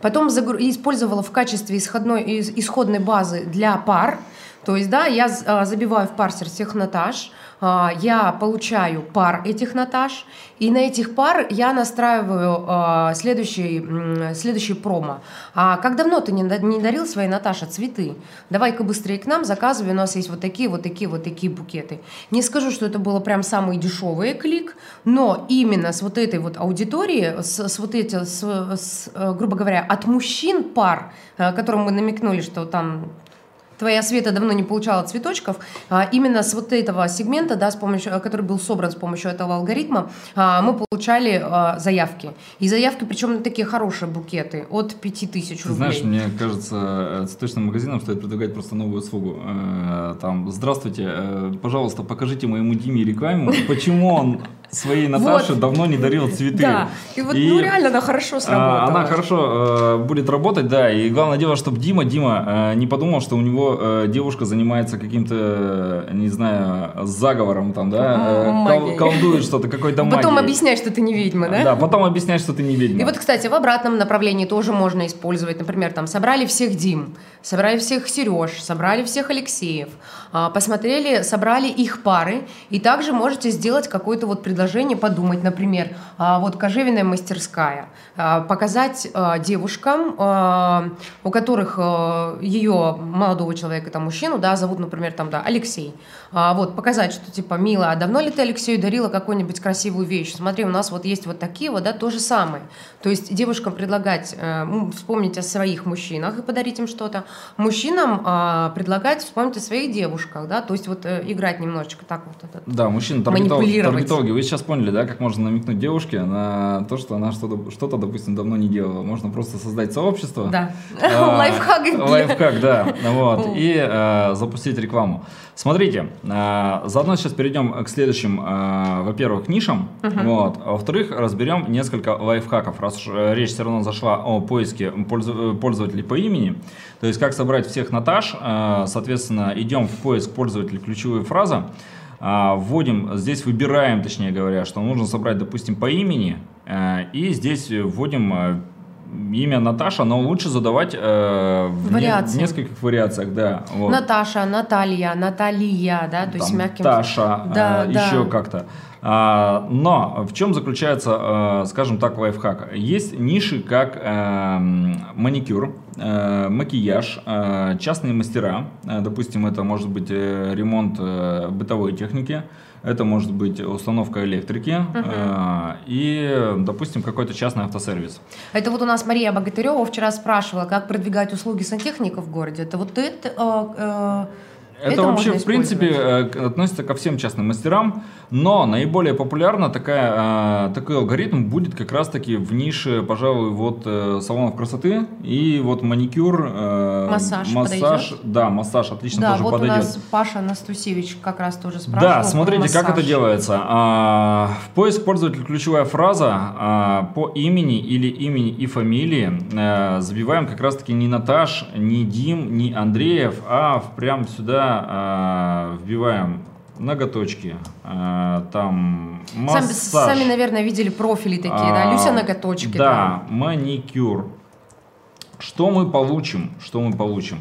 Потом использовала в качестве исходной, исходной базы для пар. То есть, да, я а, забиваю в парсер всех Наташ, а, я получаю пар этих Наташ, и на этих пар я настраиваю а, следующий, следующий промо. А как давно ты не дарил своей Наташе цветы? Давай-ка быстрее к нам, заказывай, у нас есть вот такие, вот такие, вот такие букеты. Не скажу, что это было прям самый дешевый клик, но именно с вот этой вот аудитории, с, с вот эти, с, с, э, грубо говоря, от мужчин пар, э, которым мы намекнули, что там твоя Света давно не получала цветочков, а именно с вот этого сегмента, да, с помощью, который был собран с помощью этого алгоритма, а, мы получали а, заявки. И заявки, причем на такие хорошие букеты, от 5000 рублей. Знаешь, мне кажется, э, цветочным магазинам стоит предлагать просто новую услугу. Э, там, здравствуйте, э, пожалуйста, покажите моему Диме рекламу, почему он своей Наташе вот. давно не дарил цветы. Да, и вот, и, ну реально она хорошо сработала. Она хорошо э, будет работать, да, и главное дело, чтобы Дима, Дима э, не подумал, что у него э, девушка занимается каким-то, не знаю, заговором там, да, э, колдует что-то, какой-то магией. Потом объяснять, что ты не ведьма, да? Да, потом объяснять, что ты не ведьма. И вот, кстати, в обратном направлении тоже можно использовать, например, там, собрали всех Дим, собрали всех Сереж, собрали всех Алексеев, а, посмотрели, собрали их пары, и также можете сделать какое-то вот предложение, подумать, например, а, вот кожевенная мастерская, а, показать девушкам, у которых ее молодого человека, там, мужчину, да, зовут, например, там, да, Алексей, вот, показать, что, типа, Мила, а давно ли ты Алексею дарила какую-нибудь красивую вещь? Смотри, у нас вот есть вот такие вот, да, то же самое. То есть девушкам предлагать э, вспомнить о своих мужчинах и подарить им что-то, мужчинам предлагать вспомнить о своих девушках, девушках, да, то есть вот э, играть немножечко так вот этот, Да, мужчина таргетологи, таргетологи. Вы сейчас поняли, да, как можно намекнуть девушке на то, что она что-то, что-то допустим, давно не делала. Можно просто создать сообщество. Да, а, лайфхак. Лайфхак, да, вот, и э, запустить рекламу. Смотрите, э, заодно сейчас перейдем к следующим, во-первых, нишам, вот, а во-вторых, разберем несколько лайфхаков, раз речь все равно зашла о поиске пользователей по имени, то есть как собрать всех Наташ, соответственно, идем в поиск пользователя ключевую фразу, а, вводим, здесь выбираем, точнее говоря, что нужно собрать, допустим, по имени, э, и здесь вводим э, имя Наташа, но лучше задавать э, в, не, в нескольких вариациях, да. Вот. Наташа, Наталья, Наталья, да, то Там есть мягким. Таша, да, э, да. еще как-то. А, но в чем заключается, э, скажем так, лайфхак? Есть ниши, как э, маникюр, э, макияж, частные мастера. Допустим, это может быть ремонт бытовой техники, это может быть установка электрики uh и, допустим, какой-то частный автосервис. Это вот у нас Мария Богатырева вчера спрашивала, как продвигать услуги сантехников в городе. Это вот это это, это вообще, в принципе, э, относится ко всем частным мастерам, но наиболее популярно такая, э, такой алгоритм будет как раз-таки в нише, пожалуй, вот э, салонов красоты и вот маникюр, массаж, массаж, подойдет? да, массаж отлично да, тоже вот подойдет. у нас Паша Настусевич как раз тоже спрашивал. Да, смотрите, как это делается. А, в поиск пользователя ключевая фраза а, по имени или имени и фамилии забиваем как раз-таки не Наташ, не Дим, не Андреев, а прям сюда э, вбиваем ноготочки, э, там массаж. Сами, сами, наверное, видели профили такие, а, да? Люся ноготочки. Да, там. маникюр. Что мы получим? Что мы получим?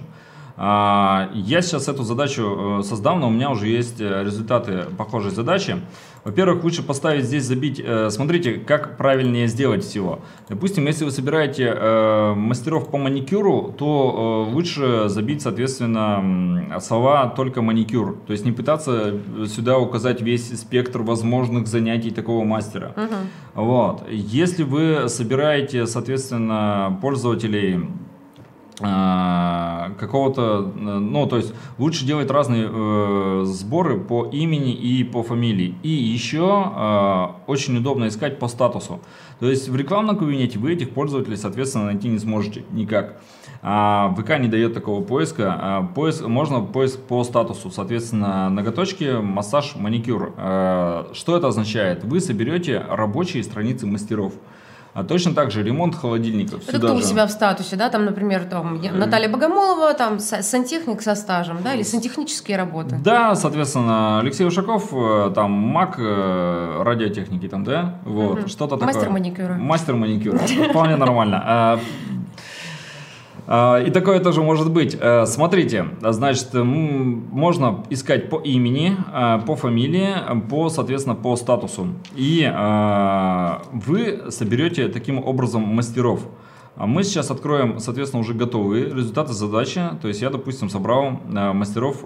А, я сейчас эту задачу э, создам, но у меня уже есть э, результаты похожей задачи. Во-первых, лучше поставить здесь, забить, э, смотрите, как правильнее сделать всего. Допустим, если вы собираете э, мастеров по маникюру, то э, лучше забить, соответственно, слова только маникюр. То есть не пытаться сюда указать весь спектр возможных занятий такого мастера. Угу. Вот. Если вы собираете, соответственно, пользователей какого-то, ну, то есть лучше делать разные э, сборы по имени и по фамилии. И еще э, очень удобно искать по статусу. То есть в рекламном кабинете вы этих пользователей, соответственно, найти не сможете никак. А ВК не дает такого поиска. А поиск, можно поиск по статусу, соответственно, ноготочки, массаж, маникюр. А, что это означает? Вы соберете рабочие страницы мастеров. А точно так же ремонт холодильников. Это кто же. у себя в статусе, да, там, например, там, Наталья Богомолова, там, сантехник со стажем, да, или сантехнические работы. Да, соответственно, Алексей Ушаков, э, там, маг э, радиотехники, там, да, вот, угу. что-то такое. Мастер маникюра. Мастер маникюра, вполне нормально. А, и такое тоже может быть. Э, смотрите, значит, можно искать по имени, э, по фамилии, по, соответственно, по статусу. И э, вы соберете таким образом мастеров. А мы сейчас откроем, соответственно, уже готовые результаты задачи. То есть я, допустим, собрал мастеров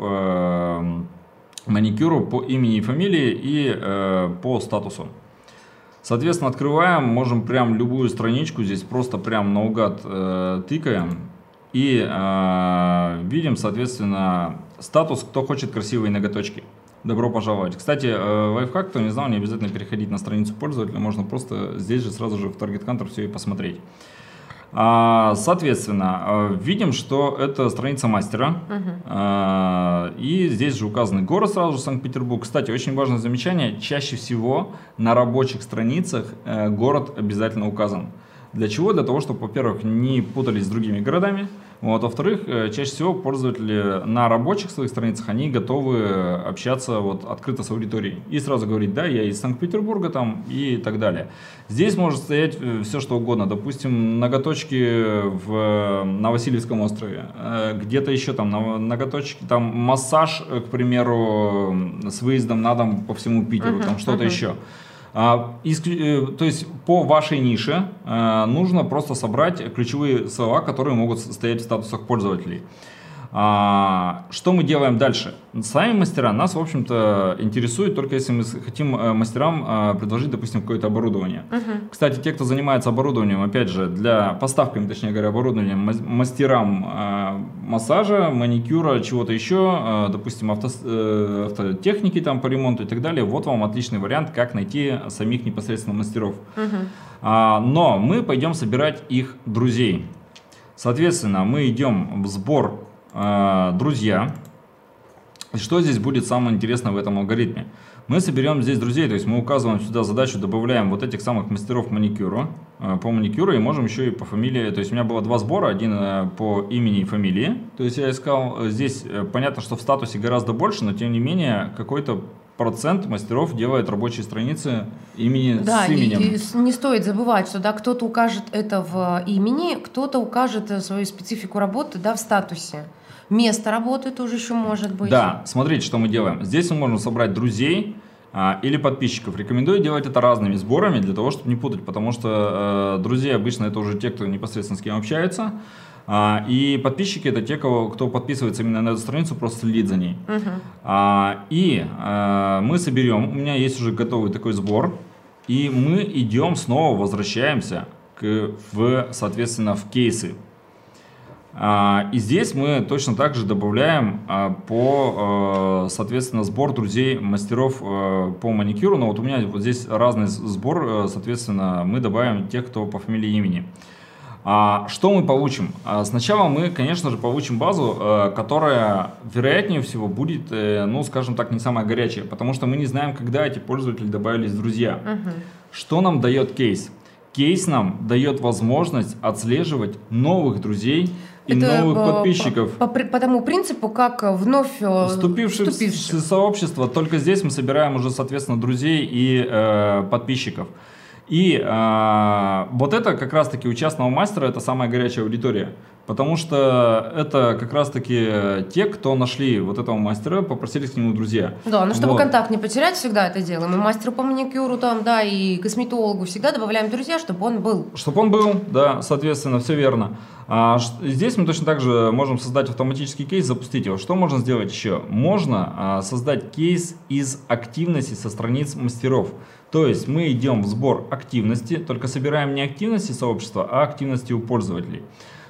маникюру по имени и фамилии и по статусу. Соответственно, открываем, можем прям любую страничку здесь просто прям наугад э, тыкаем. И э, видим, соответственно, статус, кто хочет красивые ноготочки. Добро пожаловать. Кстати, э, лайфхак, кто не знал, не обязательно переходить на страницу пользователя, можно просто здесь же сразу же в Target Counter все и посмотреть. А, соответственно, э, видим, что это страница мастера. Uh-huh. И здесь же указаны город сразу же, Санкт-Петербург. Кстати, очень важное замечание. Чаще всего на рабочих страницах э, город обязательно указан. Для чего? Для того, чтобы, во-первых, не путались с другими городами. Вот, во-вторых, э, чаще всего пользователи на рабочих своих страницах, они готовы общаться вот открыто с аудиторией. И сразу говорить, да, я из Санкт-Петербурга там и так далее. Здесь может стоять э, все, что угодно. Допустим, ноготочки в, на Васильевском острове. Э, где-то еще там ноготочки, там массаж, к примеру, с выездом на дом по всему Питеру, uh-huh, там что-то uh-huh. еще. А, э, то есть по вашей нише э, нужно просто собрать ключевые слова, которые могут стоять в статусах пользователей. А, что мы делаем дальше? Сами мастера нас, в общем-то, интересуют только если мы хотим э, мастерам э, предложить, допустим, какое-то оборудование. Uh-huh. Кстати, те, кто занимается оборудованием, опять же, для поставками, точнее говоря, оборудования мастерам э, массажа, маникюра, чего-то еще, допустим, авто, автотехники там по ремонту и так далее, вот вам отличный вариант, как найти самих непосредственно мастеров. Uh-huh. Но мы пойдем собирать их друзей. Соответственно, мы идем в сбор друзья. Что здесь будет самое интересное в этом алгоритме? Мы соберем здесь друзей, то есть мы указываем сюда задачу, добавляем вот этих самых мастеров маникюра, э, по маникюру, и можем еще и по фамилии, то есть у меня было два сбора, один э, по имени и фамилии, то есть я искал, э, здесь понятно, что в статусе гораздо больше, но тем не менее какой-то процент мастеров делает рабочие страницы имени да, с именем. И, и не стоит забывать, что да, кто-то укажет это в имени, кто-то укажет свою специфику работы да, в статусе. Место работы тоже еще может быть. Да, смотрите, что мы делаем. Здесь мы можем собрать друзей а, или подписчиков. Рекомендую делать это разными сборами для того, чтобы не путать, потому что э, друзья обычно это уже те, кто непосредственно с кем общается. А, и подписчики это те, кого, кто подписывается именно на эту страницу, просто следит за ней. Мгм. А, и а, мы соберем, у меня есть уже готовый такой сбор, и мы идем снова, возвращаемся к, в, соответственно, в кейсы. А, и здесь мы точно так же добавляем а, по, э, соответственно, сбор друзей мастеров э, по маникюру. Но вот у меня вот здесь разный сбор, э, соответственно, мы добавим тех, кто по фамилии и имени. А, что мы получим? Сначала мы, конечно же, получим базу, которая, вероятнее всего, будет, ну, скажем так, не самая горячая, потому что мы не знаем, когда эти пользователи добавились в друзья. Мгм. Что нам дает кейс? Кейс нам дает возможность отслеживать новых друзей и Это, новых э, подписчиков. По, по- по тому принципу, как э, вновь э, Вступивших в вступивших. с- сообщество, только здесь мы собираем уже, соответственно, друзей и э, подписчиков. И э, вот это как раз-таки у частного мастера это самая горячая аудитория. Потому что это как раз-таки те, кто нашли вот этого мастера, попросились к нему друзья. Да, ну чтобы Вот. контакт не потерять, всегда это делаем. И мастеру по маникюру там, да, и косметологу всегда добавляем друзья, чтобы он был. Чтобы он был, да, соответственно, все верно. А, здесь мы точно так же можем создать автоматический кейс, запустить его. Что можно сделать еще? Можно а, создать кейс из активности со страниц мастеров. То есть мы идем в сбор активности, только собираем не активности сообщества, а активности у пользователей.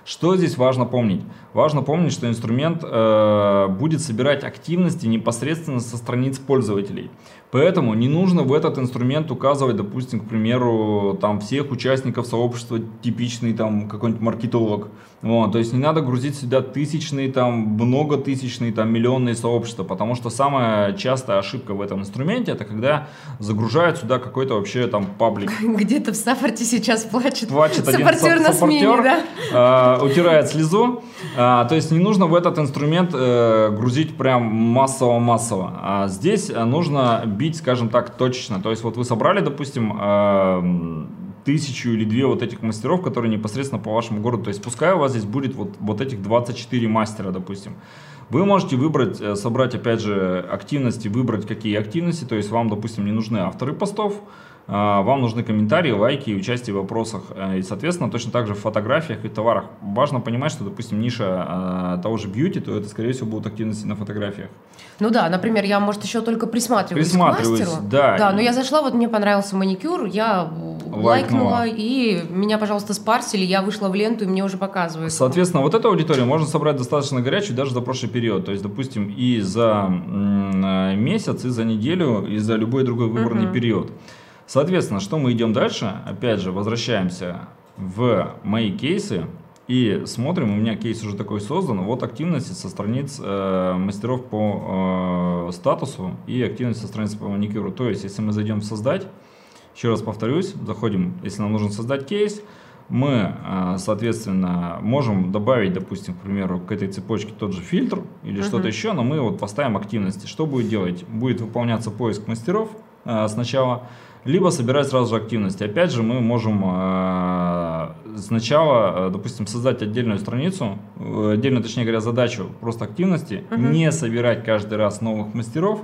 Что здесь важно помнить? Важно помнить, что инструмент э, будет собирать активности непосредственно со страниц пользователей. Поэтому не нужно в этот инструмент указывать, допустим, к примеру, там всех участников сообщества, типичный там какой-нибудь маркетолог. Вот, то есть не надо грузить сюда тысячные, там многотысячные, там миллионные сообщества, потому что самая частая ошибка в этом инструменте это когда загружают сюда какой-то вообще там паблик. Где-то в Сафорте сейчас плачет. Плачет один Саппортер на смене, саппортер, да. э, утирает слезу. А, то есть не нужно в этот инструмент э, грузить прям массово-массово. А здесь э, нужно бить, скажем так, точечно. То есть вот вы собрали, допустим, э, тысячу или две вот этих мастеров, которые непосредственно по вашему городу. То есть пускай у вас здесь будет вот, вот этих 24 мастера, допустим. Вы можете выбрать, э, собрать, опять же, активности, выбрать какие активности. То есть вам, допустим, не нужны авторы постов, вам нужны комментарии, лайки и участие в вопросах. Э, И, соответственно, точно так же в фотографиях и товарах. Важно понимать, что, допустим, ниша э, того же бьюти, то это, скорее всего, будут активности на фотографиях. Ну да, например, я, может, еще только присматриваюсь, Присматриваюсь, к мастеру. да. Да, но я зашла, вот мне понравился маникюр, я Лайкнула. лайкнула, и меня, пожалуйста, спарсили, я вышла в ленту, и мне уже показывают. Соответственно, вот эту аудиторию можно собрать достаточно горячую даже за прошлый период. То есть, допустим, и за месяц, и за неделю, и за любой другой выбранный Мгм. период. Соответственно, что мы идем дальше? Опять же, возвращаемся в мои кейсы и смотрим. У меня кейс уже такой создан. Вот активности со страниц э, мастеров по э, статусу и активность со страниц по маникюру. То есть, если мы зайдем в создать, еще раз повторюсь, заходим, если нам нужно создать кейс, мы, э, соответственно, можем добавить, допустим, к примеру, к этой цепочке тот же фильтр или Мгм. что-то еще, но мы вот поставим активности. Что будет делать? Будет выполняться поиск мастеров э, сначала, либо собирать сразу же активности. Опять же, мы можем э, сначала, э, допустим, создать отдельную страницу, э, отдельно, точнее говоря, задачу просто активности, Мгм. не собирать каждый раз новых мастеров,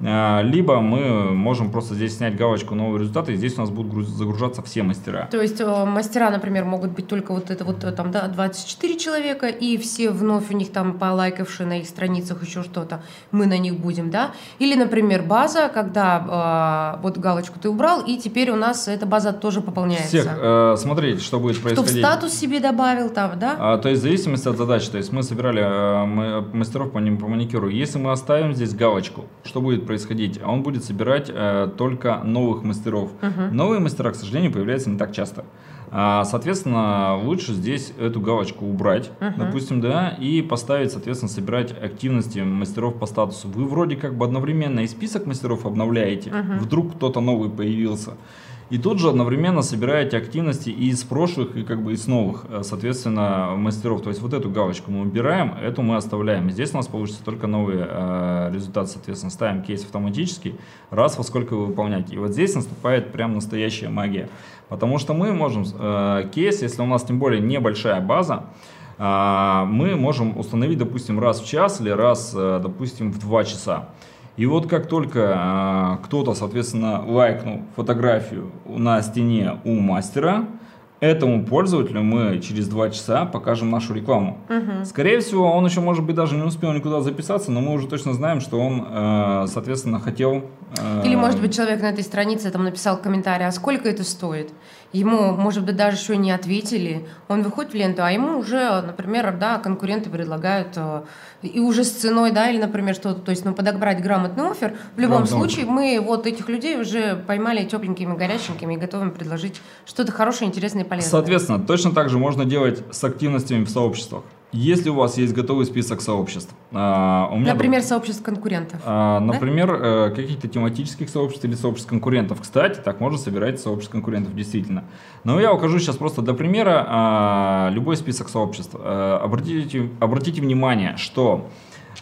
либо мы можем просто здесь снять галочку новые результаты, и здесь у нас будут загружаться все мастера. То есть э, мастера, например, могут быть только вот это вот э, там, да, 24 человека, и все вновь у них там полайкавшие на их страницах еще что-то, мы на них будем, да? Или, например, база, когда э, вот галочку ты убрал, и теперь у нас эта база тоже пополняется. Всех, э, смотрите, что будет Кто в происходить. статус себе добавил там, да? А, то есть в зависимости от задачи, то есть мы собирали э, мастеров по, по маникюру. Если мы оставим здесь галочку, что будет происходить? А Он будет собирать э, только новых мастеров. Мгм. Новые мастера, к сожалению, появляются не так часто. А, соответственно, лучше здесь эту галочку убрать, Мгм. допустим, да, и поставить, соответственно, собирать активности мастеров по статусу. Вы вроде как бы одновременно и список мастеров обновляете, Мгм. вдруг кто-то новый появился. И тут же одновременно собираете активности и из прошлых, и как бы из новых, э, соответственно, мастеров. То есть вот эту галочку мы убираем, эту мы оставляем. Здесь у нас получится только новые э, результаты, соответственно, ставим кейс автоматически, раз во сколько вы выполняете. И вот здесь наступает прям настоящая магия. Потому что мы можем э, кейс, если у нас тем более небольшая база, а, мы можем установить, допустим, раз в час или раз, э, допустим, в два часа. И вот как только а, кто-то, соответственно, лайкнул фотографию на стене у мастера, этому пользователю мы через два часа покажем нашу рекламу. Мгм. Скорее всего, он еще, может быть, даже не успел никуда записаться, но мы уже точно знаем, что он, э, соответственно, хотел... э, Или, может быть, человек на этой странице там написал комментарий, а сколько это стоит? Ему, может быть, даже еще не ответили. Он выходит в ленту, а ему уже, например, да, конкуренты предлагают э, и уже с ценой, да, или, например, что-то, то есть, ну, подобрать грамотный офер. В любом Грамотный случае, мы вот этих людей уже поймали тепленькими, горяченькими и готовы предложить что-то хорошее, интересное и полезное. Соответственно, точно так же можно делать с активностями в сообществах. Если у вас есть готовый список сообществ, а, у меня Например, сообщество конкурентов. А, Например, э, каких-то тематических сообществ или сообществ конкурентов. Кстати, так можно собирать сообщество конкурентов, действительно. Но я укажу сейчас просто для примера а, любой список сообществ. Э, Обратите, обратите внимание, что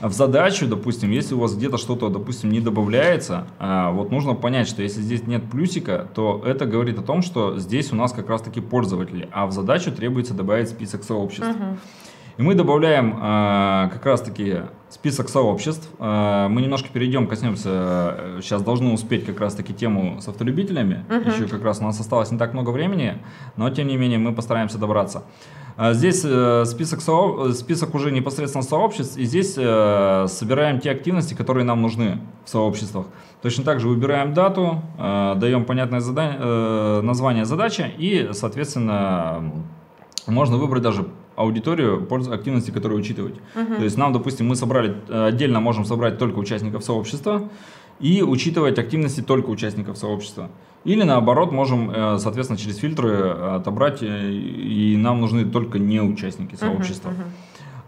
в задачу, допустим, если у вас где-то что-то, допустим, не добавляется, вот нужно понять, что если здесь нет плюсика, то это говорит о том, что здесь у нас как раз-таки пользователи, а в задачу требуется добавить список сообществ. Мгм. И мы добавляем э, как раз-таки список сообществ. Э, мы немножко перейдем, коснемся, э, сейчас должны успеть как раз-таки тему с автолюбителями. Мгм. Еще как раз у нас осталось не так много времени, но тем не менее мы постараемся добраться. А Здесь э, список, э, список уже непосредственно сообществ, и здесь э, собираем те активности, которые нам нужны в сообществах. Точно так же выбираем дату, э, даем понятное задание, э, название задачи, и, соответственно, можно выбрать даже аудиторию пользу- активности, которые учитывать. То есть нам, допустим, мы собрали, э, отдельно можем собрать только участников сообщества и учитывать активности только участников сообщества. Или наоборот, можем, э, соответственно, через фильтры отобрать, э, и нам нужны только не участники сообщества. мгм.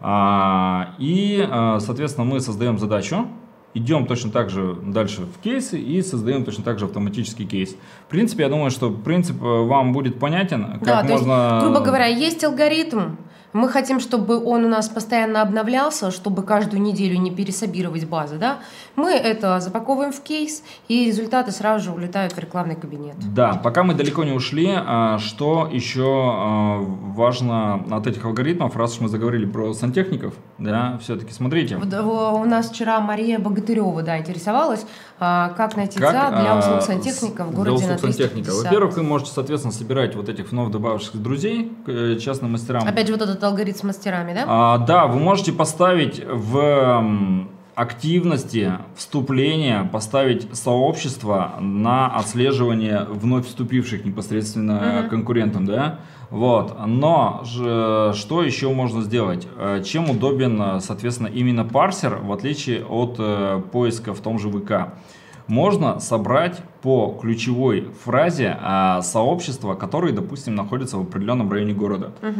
А, И, соответственно, мы создаем задачу, идем точно так же дальше в кейсы и создаем точно так же автоматический кейс. В принципе, я думаю, что принцип вам будет понятен, как Да, то есть, можно... грубо говоря, есть алгоритм. Мы хотим, чтобы он у нас постоянно обновлялся, чтобы каждую неделю не пересобировать базы, да? Мы это запаковываем в кейс, и результаты сразу же улетают в рекламный кабинет. Да, пока мы далеко не ушли, а, что еще а, важно от этих алгоритмов, раз уж мы заговорили про сантехников, да, все-таки смотрите. У нас вчера Мария Богатырева, да, интересовалась, а, как найти Как, ЦА для услуг сантехника в для городе на услуг сантехника. 350. Во-первых, вы можете, соответственно, собирать вот этих вновь добавившихся друзей к э, частным мастерам. Опять же, вот этот алгоритм с мастерами, да? А, да, вы можете поставить в активности вступления, поставить сообщество на отслеживание вновь вступивших непосредственно Мгм. конкурентам, да? Вот. Но же, что еще можно сделать? Э, Чем удобен, э, соответственно, именно парсер, в отличие от э, поиска в том же ВК? Можно собрать по ключевой фразе а, сообщества, которые, допустим, находятся в определенном районе города. А,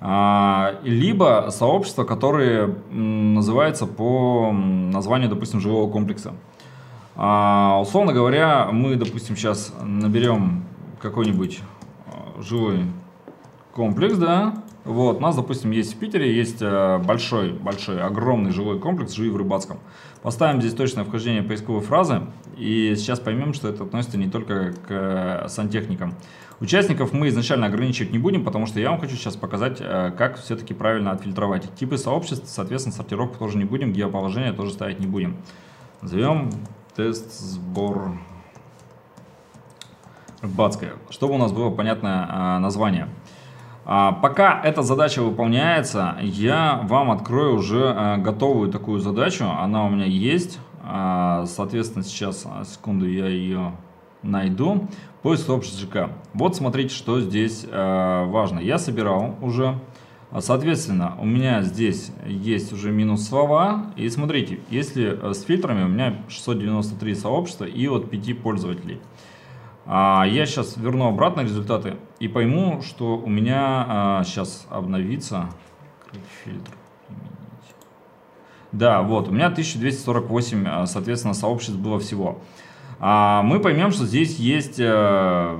либо сообщества, которые называются по названию, допустим, жилого комплекса. А, условно говоря, мы, допустим, сейчас наберем какой-нибудь а, жилой комплекс, да, вот, у нас, допустим, есть в Питере, есть э, большой, большой, огромный жилой комплекс, живи в Рыбацком. Поставим здесь точное вхождение поисковой фразы, и сейчас поймем, что это относится не только к э, сантехникам. Участников мы изначально ограничивать не будем, потому что я вам хочу сейчас показать, э, как все-таки правильно отфильтровать. Типы сообществ, соответственно, сортировку тоже не будем, геоположение тоже ставить не будем. Назовем тест сбор Рыбацкая, чтобы у нас было понятное название. А, пока эта задача выполняется, я вам открою уже а, готовую такую задачу. Она у меня есть. А, соответственно, сейчас, а, секунду, я ее найду. Поиск сообществ ЖК. Вот смотрите, что здесь а, важно. Я собирал уже. А, Соответственно, у меня здесь есть уже минус слова. И смотрите, если э, с фильтрами у меня 693 сообщества и от 5 пользователей. А, Я сейчас верну обратно результаты и пойму, что у меня сейчас обновится фильтр. Да, вот, у меня 1248, а, соответственно, сообществ было всего. А, Мы поймем, что здесь есть э,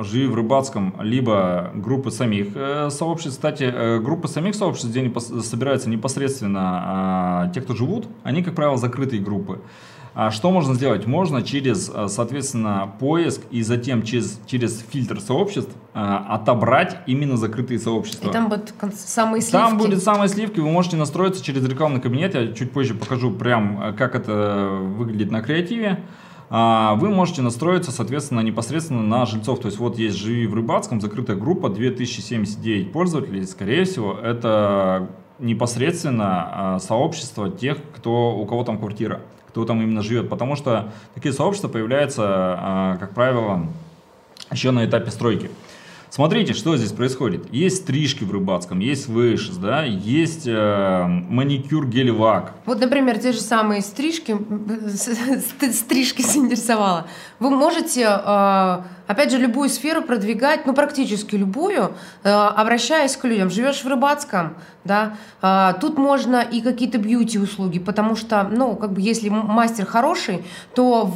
живи в рыбацком, либо группы самих э, сообществ. Кстати, э, группы самих сообществ, где они собираются непосредственно а, те, кто живут, они, как правило, закрытые группы. А что можно сделать? Можно через, э, соответственно, поиск и затем через, через фильтр сообществ а, отобрать именно закрытые сообщества. И там будут самые сливки. Там будет самые сливки, вы можете настроиться через рекламный кабинет. Я чуть позже покажу прям, как это выглядит на креативе. А, вы можете настроиться, соответственно, непосредственно на жильцов. То есть вот есть «Живи в Рыбацком», закрытая группа, 2079 пользователей. Скорее всего, это непосредственно сообщество тех, кто, у кого там квартира, кто там именно живет. Потому что такие сообщества появляются, а, как правило, еще на этапе стройки. Смотрите, что здесь происходит. Есть стрижки в Рыбацком, есть вышес, да, есть э, маникюр гелевак. Вот, например, те же самые стрижки, стрижки заинтересовала. Вы можете, э, опять же, любую сферу продвигать, ну, практически любую, э, обращаясь к людям. Живешь в Рыбацком, да, э, тут можно и какие-то бьюти-услуги, потому что, ну, как бы, если мастер хороший, то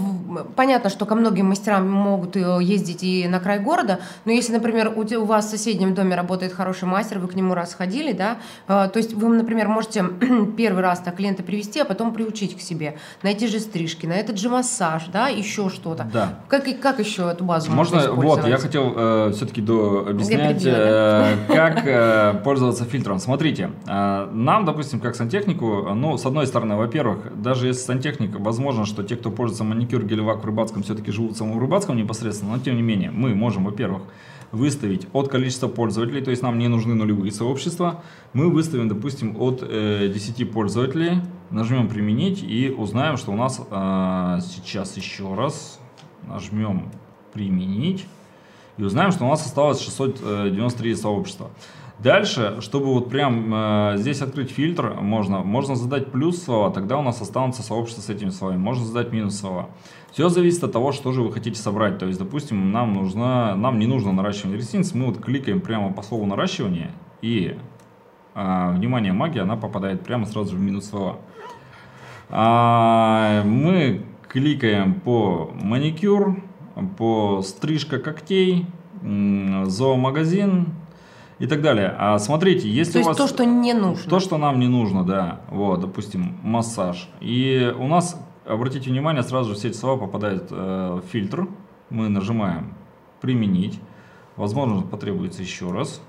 понятно, что ко многим мастерам могут ездить и на край города, но если, например, у, вас в соседнем доме работает хороший мастер, вы к нему раз ходили, да, э, то есть вы, например, можете первый раз так клиента привести, а потом приучить к себе, на эти же стрижки, на этот же массаж, да, еще что-то. Да. Как, как еще эту базу можно, Вот, я хотел э, все-таки до объяснять, э, как э, пользоваться фильтром. Смотрите, э, нам, допустим, как сантехнику, ну, с одной стороны, во-первых, даже если сантехник, возможно, что те, кто пользуется маникюр, гелевак в Рыбацком, все-таки живут в самом Рыбацком непосредственно, но тем не менее, мы можем, во-первых, выставить от количества пользователей, то есть нам не нужны нулевые сообщества. Мы выставим, допустим, от э, 10 пользователей, нажмем «Применить» и узнаем, что у нас э, сейчас еще раз нажмем «Применить» и узнаем, что у нас осталось 693 сообщества. Дальше, чтобы вот прям э, здесь открыть фильтр, можно, можно задать плюс слова, тогда у нас останутся сообщества с этими словами. Можно задать минус слова. Все зависит от того, что же вы хотите собрать. То есть, допустим, нам, нужно, нам не нужно наращивание ресниц, мы вот кликаем прямо по слову наращивание, и, а, внимание, магия, она попадает прямо сразу же в минус слова. А, мы кликаем по маникюр, по стрижка когтей, зоомагазин и так далее. А смотрите, если то у вас... то, что не нужно. То, что нам не нужно, да. Вот, допустим, массаж. И у нас обратите внимание, сразу же все эти слова попадают э, в фильтр. Мы нажимаем «Применить». Возможно, потребуется еще раз.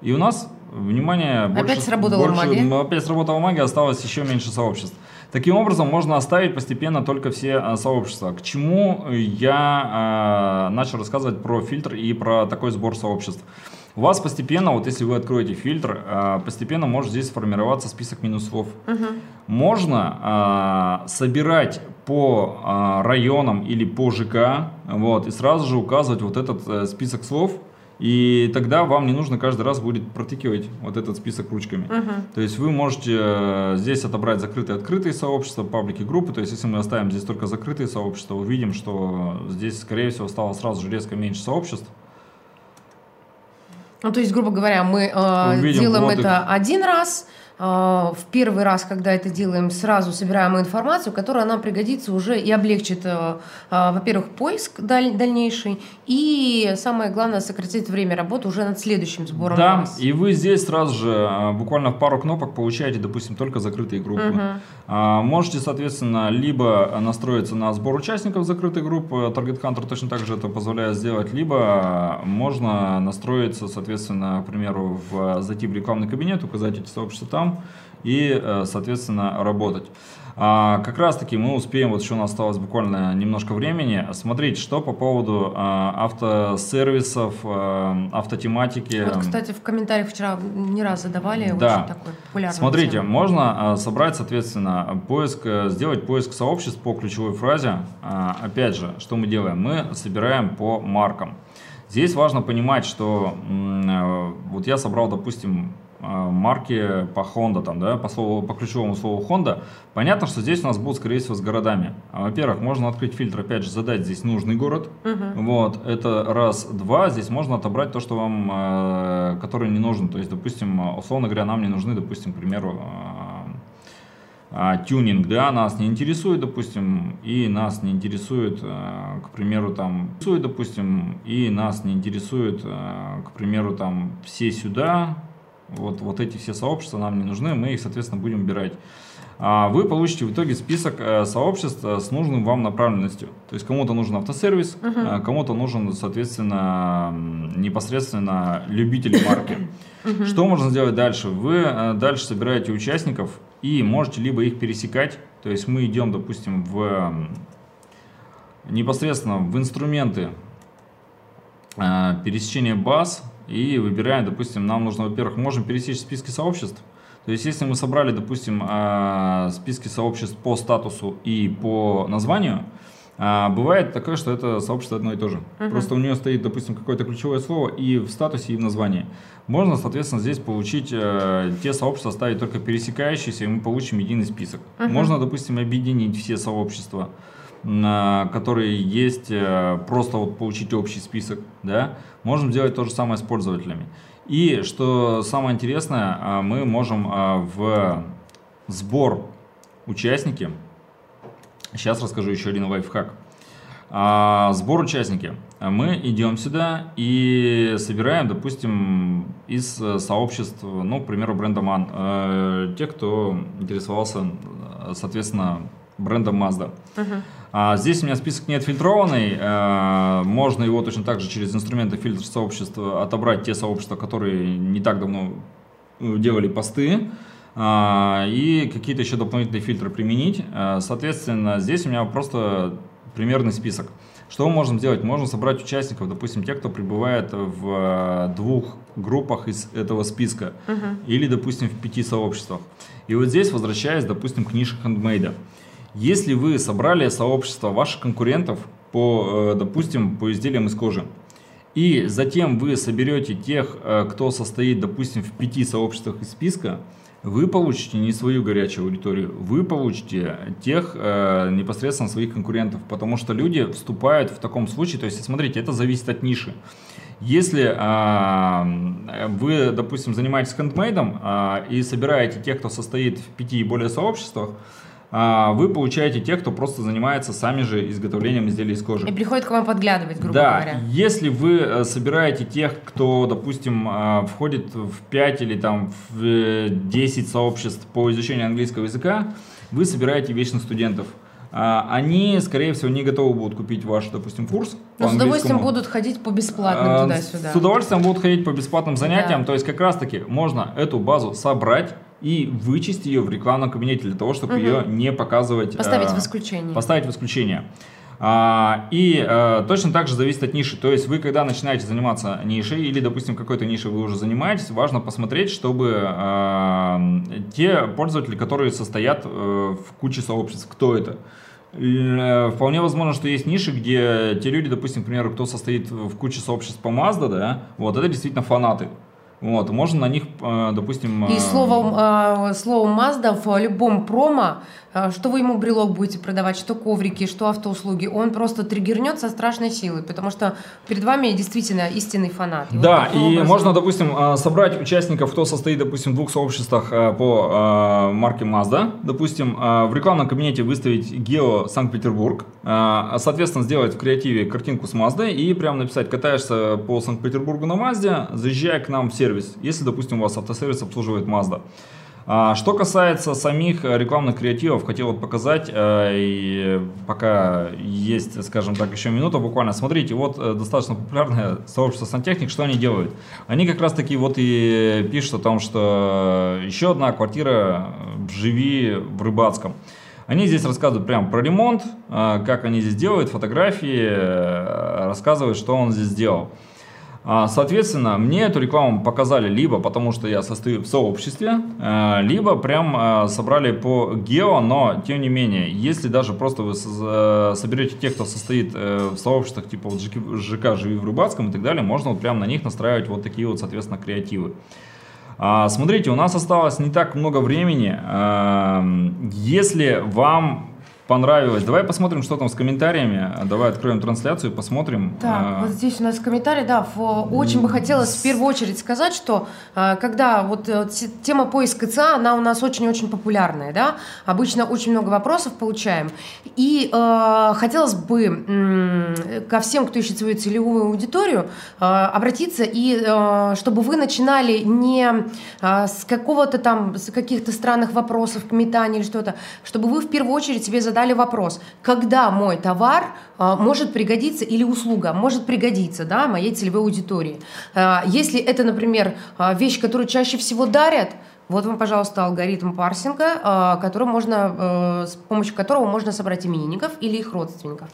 И у нас, внимание, опять больше, сработала больше, магия. Опять сработала магия, осталось еще меньше сообществ. Таким образом, можно оставить постепенно только все а, сообщества. К чему я а, начал рассказывать про фильтр и про такой сбор сообществ. У вас постепенно, вот если вы откроете фильтр, а, постепенно может здесь сформироваться список минусов. Угу. Можно а, собирать по районам или по ЖК, вот, и сразу же указывать вот этот а, список слов, и тогда вам не нужно каждый раз будет протыкивать вот этот список ручками. Угу. То есть вы можете э, здесь отобрать закрытые открытые сообщества, паблики, группы. То есть если мы оставим здесь только закрытые сообщества, увидим, что здесь, скорее всего, стало сразу же резко меньше сообществ. Ну, то есть, грубо говоря, мы э, делаем вот это их. один раз, в первый раз, когда это делаем, сразу собираем информацию, которая нам пригодится уже и облегчит, э, а, во-первых, поиск дальнейший, и самое главное, сократит время работы уже над следующим сбором. Да, масс. и вы здесь сразу же а, буквально в пару кнопок получаете, допустим, только закрытые группы. Угу. Можете, соответственно, либо настроиться на сбор участников закрытой группы, Target Hunter точно так же это позволяет сделать, либо можно настроиться, соответственно, к примеру, в, зайти в рекламный кабинет, указать эти сообщества там, и, э, соответственно, работать. А, как раз таки мы успеем, вот еще у нас осталось буквально немножко времени, смотреть, что по поводу а, автосервисов, а, автотематики. Вот, кстати, в комментариях вчера не раз задавали, да. очень такой популярный. Смотрите, тема. можно а, собрать, соответственно, поиск, сделать поиск сообществ по ключевой фразе. А, опять же, что мы делаем? Мы собираем по маркам. Здесь важно понимать, что вот я собрал, допустим, марки по Honda, там, да, по, слову, по ключевому слову Honda, понятно, что здесь у нас будут, скорее всего, с городами. А, во-первых, можно открыть фильтр, опять же, задать здесь нужный город. Угу. Вот, это раз. Два, здесь можно отобрать то, что вам, э, который не нужен. То есть, допустим, условно говоря, нам не нужны, допустим, к примеру, э, тюнинг, да, нас не интересует, допустим, и нас не интересует, к примеру, там, интересует, допустим, и нас не интересует, к примеру, там, все сюда, вот, вот эти все сообщества нам не нужны, мы их, соответственно, будем убирать. А вы получите в итоге список э, сообществ э, с нужным вам направленностью. То есть кому-то нужен автосервис, uh-huh. кому-то нужен, соответственно, непосредственно любители марки. Uh-huh. Что можно сделать дальше? Вы дальше собираете участников и можете либо их пересекать, то есть мы идем, допустим, в непосредственно в инструменты пересечения баз и выбираем, допустим, нам нужно, во-первых, можем пересечь списки сообществ, то есть, если мы собрали, допустим, а, списки сообществ по статусу и по названию, а, бывает такое, что это сообщество одно и то же. Uh-huh. Просто у нее стоит, допустим, какое-то ключевое слово и в статусе, и в названии. Можно, соответственно, здесь получить э, те сообщества, ставить только пересекающиеся, и мы получим единый список. Uh-huh. Можно, допустим, объединить все сообщества, которые есть, э, просто вот получить общий список. Да? Можем сделать то же самое с пользователями. И что самое интересное, а, мы можем а, в сбор участники, сейчас расскажу еще один лайфхак. А, сбор участники. Мы идем сюда и собираем, допустим, из э, сообществ, ну, к примеру, бренда MAN, э, те, кто интересовался, соответственно, брендом Mazda. Uh-huh. А здесь у меня список не отфильтрованный, э, можно его точно так же через инструменты фильтр сообщества отобрать те сообщества, которые не так давно э, делали посты, э, и какие-то еще дополнительные фильтры применить. Э, соответственно, здесь у меня просто примерный список. Что мы можем сделать? Можем собрать участников, допустим, тех, кто пребывает в двух группах из этого списка, uh-huh. или, допустим, в пяти сообществах. И вот здесь возвращаясь, допустим, к нише хендмейда. Если вы собрали сообщество ваших конкурентов по, э, допустим, по изделиям из кожи, и затем вы соберете тех, э, кто состоит, допустим, в пяти сообществах из списка, вы получите не свою горячую аудиторию, вы получите тех э, непосредственно своих конкурентов, потому что люди вступают в таком случае, то есть, смотрите, это зависит от ниши. Если э, вы, допустим, занимаетесь хендмейдом э, и собираете тех, кто состоит в пяти и более сообществах, вы получаете тех, кто просто занимается сами же изготовлением изделий из кожи. И приходит к вам подглядывать, грубо да, говоря. Если вы э, собираете тех, кто, допустим, э, входит в 5 или там в 10 сообществ по изучению английского языка, вы собираете вечных студентов а, они, скорее всего, не готовы будут купить ваш, допустим, курс. Но с удовольствием будут ходить по бесплатным а, туда-сюда. С удовольствием будут ходить по бесплатным занятиям. Да. То есть, как раз-таки можно эту базу собрать и вычесть ее в рекламном кабинете для того, чтобы угу. ее не показывать. Поставить э, в исключение. Поставить в исключение. А, и а, точно так же зависит от ниши. То есть вы, когда начинаете заниматься нишей, или, допустим, какой-то нишей вы уже занимаетесь, важно посмотреть, чтобы а, те пользователи, которые состоят а, в куче сообществ, кто это. Вполне возможно, что есть ниши, где те люди, допустим, к примеру, кто состоит в куче сообществ по Mazda, да, вот это действительно фанаты. Вот, можно на них, э, допустим... И словом, словом Mazda в любом промо что вы ему брелок будете продавать, что коврики, что автоуслуги, он просто триггернет со страшной силой, потому что перед вами действительно истинный фанат. И да, вот и образом... можно, допустим, а, собрать участников, кто состоит, допустим, в двух сообществах а, по марке Mazda, допустим, в рекламном кабинете выставить Гео Санкт-Петербург, соответственно, сделать в креативе картинку с Mazda и прямо написать, катаешься по Санкт-Петербургу на Mazda, заезжай к нам в сервис, если, допустим, у вас автосервис обслуживает Mazda. А, что касается самих э, рекламных креативов, хотел вот показать, э, и пока есть, скажем так, еще минута буквально. Смотрите, вот э, достаточно популярное сообщество сантехник, что они делают? Они как раз таки вот и пишут о том, что еще одна квартира живи в Рыбацком. Они здесь рассказывают прямо про ремонт, как они здесь делают, фотографии, рассказывают, что он здесь сделал. А, соответственно, мне эту рекламу показали либо потому, что я состою в сообществе, э, либо прям э, собрали по гео, но тем не менее, если даже просто вы э, соберете тех, кто состоит в сообществах типа вот ЖК «Живи в Рыбацком» и так далее, можно вот прям на них настраивать вот такие вот, соответственно, креативы. А, смотрите, у нас осталось не так много времени. Если вам понравилось. Давай посмотрим, что там с комментариями. Давай откроем трансляцию, посмотрим. Так, А, вот здесь у нас комментарий, да, очень бы хотелось в первую очередь сказать, что а, когда вот э, те- тема поиска ЦА, она у нас очень-очень популярная, да, обычно очень много вопросов получаем, и э, хотелось бы м, ко всем, кто ищет свою целевую аудиторию, э, обратиться и э, чтобы вы начинали не э, с какого-то там, с каких-то странных вопросов, метаний или что-то, чтобы вы в первую очередь себе задали вопрос, когда мой товар э, может пригодиться или услуга может пригодиться, да, моей целевой аудитории. Э, Если это, например, э, вещь, которую чаще всего дарят, вот вам, пожалуйста, алгоритм парсинга, э, который можно, э, с помощью которого можно собрать именинников или их родственников.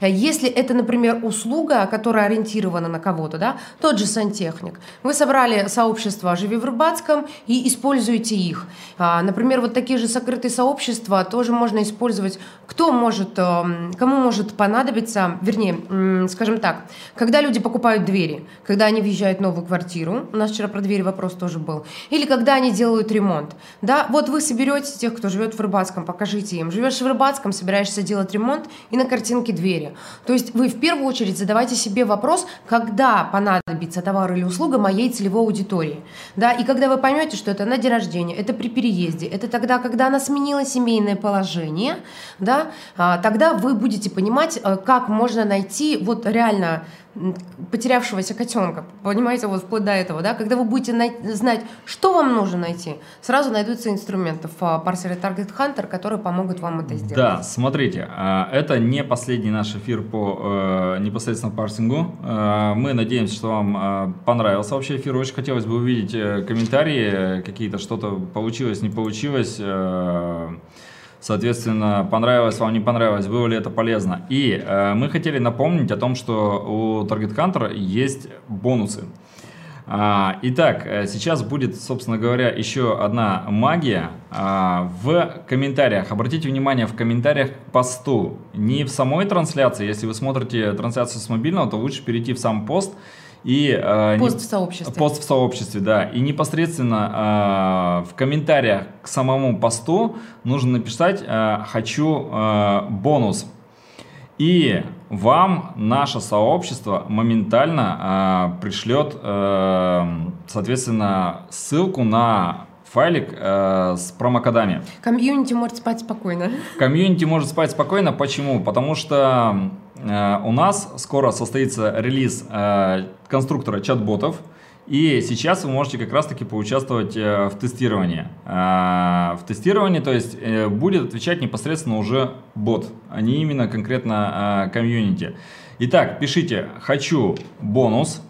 Э, Если это, например, услуга, которая ориентирована на кого-то, да, тот же сантехник, вы собрали сообщество «Живи в Рыбацком» и используете их. А, Например, вот такие же сокрытые сообщества тоже можно использовать. Кто может, эм, кому может понадобиться, вернее, скажем так, когда люди покупают двери, когда они въезжают в новую квартиру, у нас вчера про двери вопрос тоже был, или когда они делают ремонт. Да, вот вы соберете тех, кто живет в Рыбацком, покажите им. Живешь в Рыбацком, собираешься делать ремонт, и на картинке двери. То есть вы в первую очередь задавайте себе вопрос, когда понадобится товар или услуга моей целевой аудитории. Да, и когда вы поймете, что это на день рождения, это при переезде, это тогда, когда она сменила семейное положение, да, а, тогда вы будете понимать, э, как можно найти вот реально потерявшегося котенка, понимаете, вот вплоть до этого, да, когда вы будете знать, что вам нужно найти, сразу найдутся инструменты в парсере Target Hunter, которые помогут вам это сделать. Да, смотрите, а, это не последний наш эфир по э, непосредственно парсингу. Э, Мы надеемся, что вам э, понравился вообще эфир. Очень хотелось бы увидеть э, комментарии, какие-то что-то получилось, не получилось. Соответственно, понравилось вам, не понравилось, было ли это полезно. И э, мы хотели напомнить о том, что у Target Hunter есть бонусы. А, Итак, э, сейчас будет, собственно говоря, еще одна магия. А, В комментариях, обратите внимание, в комментариях к посту, не в самой трансляции, если вы смотрите трансляцию с мобильного, то лучше перейти в сам пост и... э, не- Пост в сообществе. Пост в сообществе, да. И непосредственно э, в комментариях к самому посту нужно написать э, «хочу э, бонус». И вам наше сообщество моментально э, пришлет, э, соответственно, ссылку на файлик э, с промокодами. Комьюнити может спать спокойно. Комьюнити может спать спокойно. Почему? Потому что у нас скоро состоится релиз э, конструктора чат-ботов. И сейчас вы можете как раз-таки поучаствовать э, в тестировании. Э, в тестировании, то есть э, будет отвечать непосредственно уже бот, а не именно конкретно э, комьюнити. Итак, пишите «хочу бонус»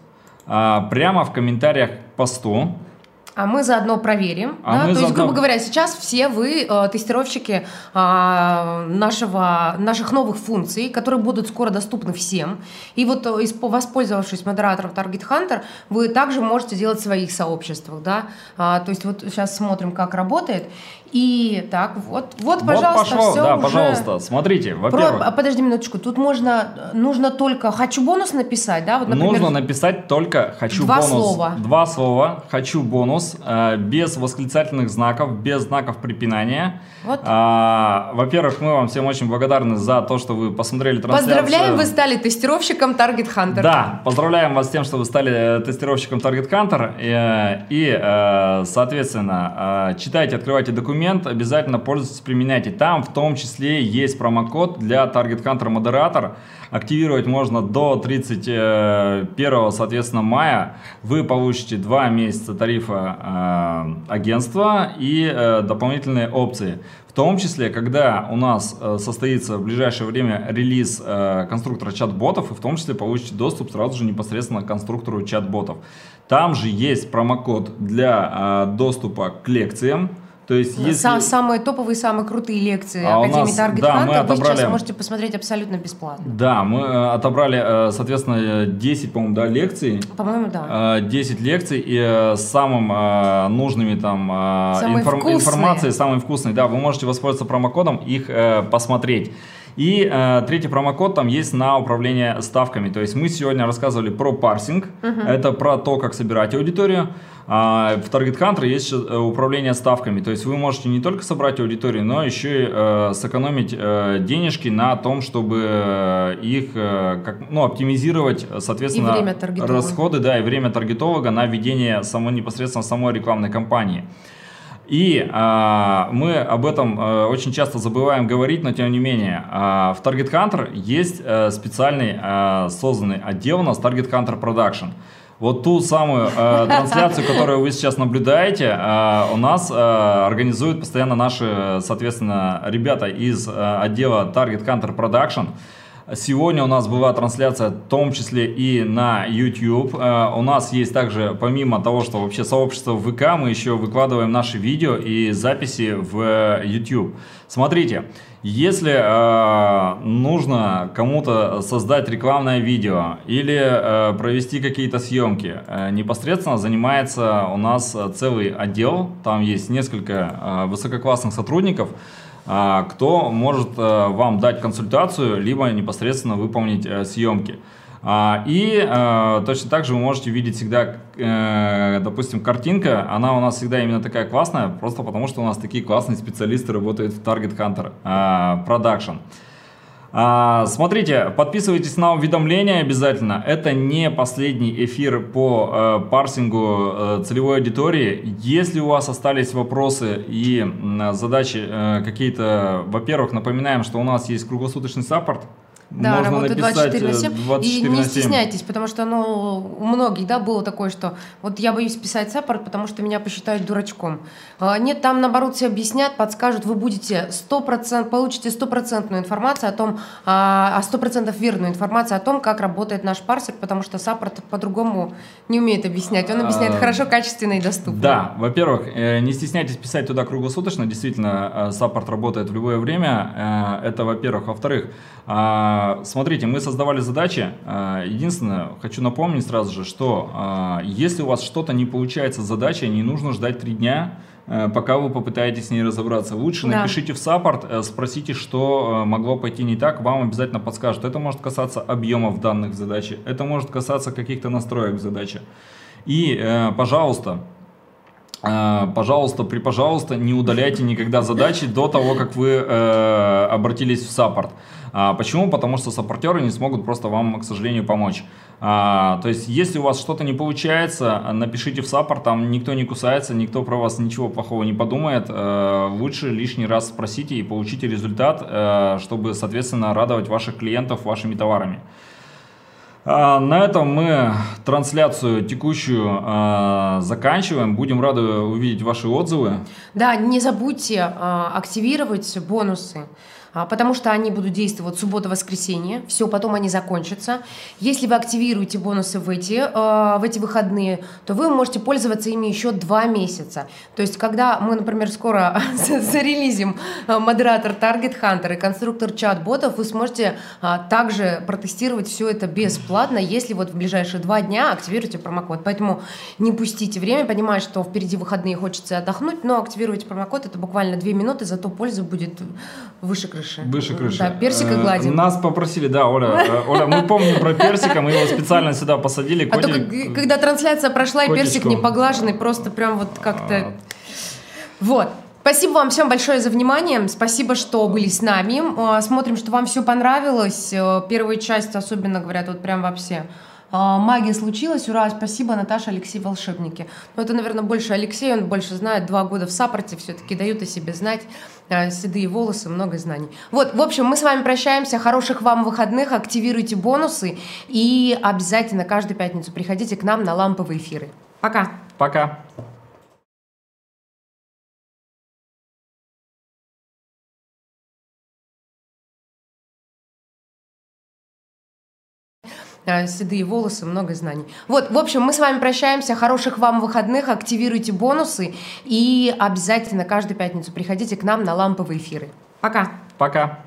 э, прямо в комментариях к посту. А мы заодно проверим. А да? мы То есть, заодно- грубо говоря, сейчас все вы э, тестировщики а, нашего, наших новых функций, которые будут скоро доступны всем. И вот, э, воспользовавшись модератором Target Hunter, вы также можете делать в своих сообществах. Да? А, то есть вот сейчас смотрим, как работает. И так, вот, вот, пожалуйста, вот пошел, все да, уже... пожалуйста, смотрите, Про- во-первых, а, подожди минуточку, тут можно, нужно только «хочу бонус» написать, да? Вот, например, Нужно написать только «хочу Два бонус». слова. Два слова «хочу бонус», э, без восклицательных знаков, без знаков препинания. Вот. А, во-первых, мы вам всем очень благодарны за то, что вы посмотрели трансляцию. Поздравляем, вы стали тестировщиком Target Hunter. Да, поздравляем вас с тем, что вы стали э, тестировщиком Target Hunter. э, И, э, соответственно, читайте, открывайте документ, обязательно пользуйтесь, применяйте. Там в том числе есть промокод для Target Hunter модератор. Активировать можно до 31, соответственно, мая. Вы получите 2 месяца тарифа э, агентства и э, дополнительные опции. В том числе, когда у нас э, состоится в ближайшее время релиз э, конструктора чат-ботов, и в том числе получите доступ сразу же непосредственно к конструктору чат-ботов. Там же есть промокод для э, доступа к лекциям. То есть, если... Са- Самые топовые, самые крутые лекции А Академии нас- Target да, мы Hunter вы сейчас отобрали- можете посмотреть абсолютно бесплатно. Да, мы э, отобрали, э, соответственно, э, 10, по-моему, да, лекций. По-моему, да. Э, 10 лекций и э, самым э, нужными там э, Самые вкусные. информацией, самые вкусные, да, вы можете воспользоваться промокодом, их э, посмотреть. И э, третий промокод там есть на управление ставками. То есть мы сегодня рассказывали про парсинг, это про то, как собирать аудиторию. А в Target Hunter есть э, управление ставками, то есть вы можете не только собрать аудиторию, но еще и э, сэкономить э, денежки на том, чтобы их э, как, ну, оптимизировать, соответственно, расходы, да, и время таргетолога на ведение само, непосредственно самой рекламной кампании. И э, мы об этом э, очень часто забываем говорить, но тем не менее, э, в Target Hunter есть э, специальный э, созданный отдел у нас Target Hunter Production. Вот ту самую э, трансляцию, которую вы сейчас наблюдаете, э, у нас э, организуют постоянно наши, соответственно, ребята из э, отдела Target Hunter Production. Сегодня у нас была трансляция, в том числе и на YouTube. Э, у нас есть также, помимо того, что вообще сообщество в ВК, мы еще выкладываем наши видео и записи в YouTube. Смотрите, если э, нужно кому-то создать рекламное видео или э, провести какие-то съемки, э, непосредственно занимается у нас целый отдел, там есть несколько э, высококлассных сотрудников, а, кто может э, вам дать консультацию, либо непосредственно выполнить э, съемки. А, и э, точно так же вы можете видеть всегда, допустим, картинка, она у нас всегда именно такая классная, просто потому что у нас такие классные специалисты работают в Target Hunter Production. А, смотрите, подписывайтесь на уведомления обязательно. Это не последний эфир по э, парсингу э, целевой аудитории. Если у вас остались вопросы и э, задачи э, какие-то, во-первых, напоминаем, что у нас есть круглосуточный support. Да, Можно работаю 24 на 7. 24 и не на 7. стесняйтесь, потому что ну, у многих да, было такое, что вот я боюсь писать support, потому что меня посчитают дурачком. А, нет, там наоборот все объяснят, подскажут, вы будете 100%, получите стопроцентную информацию о том, а 100% верную информацию о том, как работает наш парсер, потому что саппорт по-другому не умеет объяснять. Он объясняет а, хорошо, качественно и доступно. Да, во-первых, э, не стесняйтесь писать туда круглосуточно, действительно, э, саппорт работает в любое время, э, это во-первых. Во-вторых, а, смотрите, мы создавали задачи. А, единственное, хочу напомнить сразу же, что а, если у вас что-то не получается с задачей, не нужно ждать три дня, пока вы попытаетесь с ней разобраться. Лучше да. напишите в support, спросите, что могло пойти не так, вам обязательно подскажут. Это может касаться объемов данных в задаче, это может касаться каких-то настроек в задаче. И, пожалуйста, пожалуйста, при пожалуйста, не удаляйте никогда задачи до того, как вы э, обратились в support. А, почему? Потому что саппортеры не смогут просто вам, к сожалению, помочь. А, то есть, если у вас что-то не получается, напишите в support, там никто не кусается, никто про вас ничего плохого не подумает. А, лучше лишний раз спросите и получите результат, а, чтобы, соответственно, радовать ваших клиентов вашими товарами. А, на этом мы трансляцию текущую а, заканчиваем. Будем рады увидеть ваши отзывы. Да, не забудьте а, активировать бонусы. А, потому что они будут действовать суббота-воскресенье, все, потом они закончатся. Если вы активируете бонусы в эти, а, в эти выходные, то вы можете пользоваться ими еще два месяца. То есть, когда мы, например, скоро зарелизим а, модератор Target Hunter и конструктор чат-ботов, вы сможете также протестировать все это бесплатно, если вот в ближайшие два дня активируете промокод. Поэтому не пустите время, понимаю, что впереди выходные хочется отдохнуть, но активируйте промокод, это буквально две минуты, зато польза будет выше крыши крыши. Выше крыши. Да, персика э, гладим. Нас попросили, да, Оля, э, Оля, мы помним про персика, мы его специально сюда посадили. А то, когда трансляция прошла, и персик не поглаженный, просто прям вот как-то... А. Вот. Спасибо вам всем большое за внимание. Спасибо, что были с нами. Э, смотрим, что вам все понравилось. Первая часть особенно, говорят, вот прям вообще магия случилась, ура, спасибо, Наташа, Алексей, волшебники. Но это, наверное, больше Алексей, он больше знает, два года в саппорте все-таки дают о себе знать, седые волосы, много знаний. Вот, в общем, мы с вами прощаемся, хороших вам выходных, активируйте бонусы и обязательно каждую пятницу приходите к нам на ламповые эфиры. Пока. Пока. Седые волосы, много знаний. Вот, в общем, мы с вами прощаемся. Хороших вам выходных, активируйте бонусы и обязательно каждую пятницу приходите к нам на ламповые эфиры. Пока. Пока.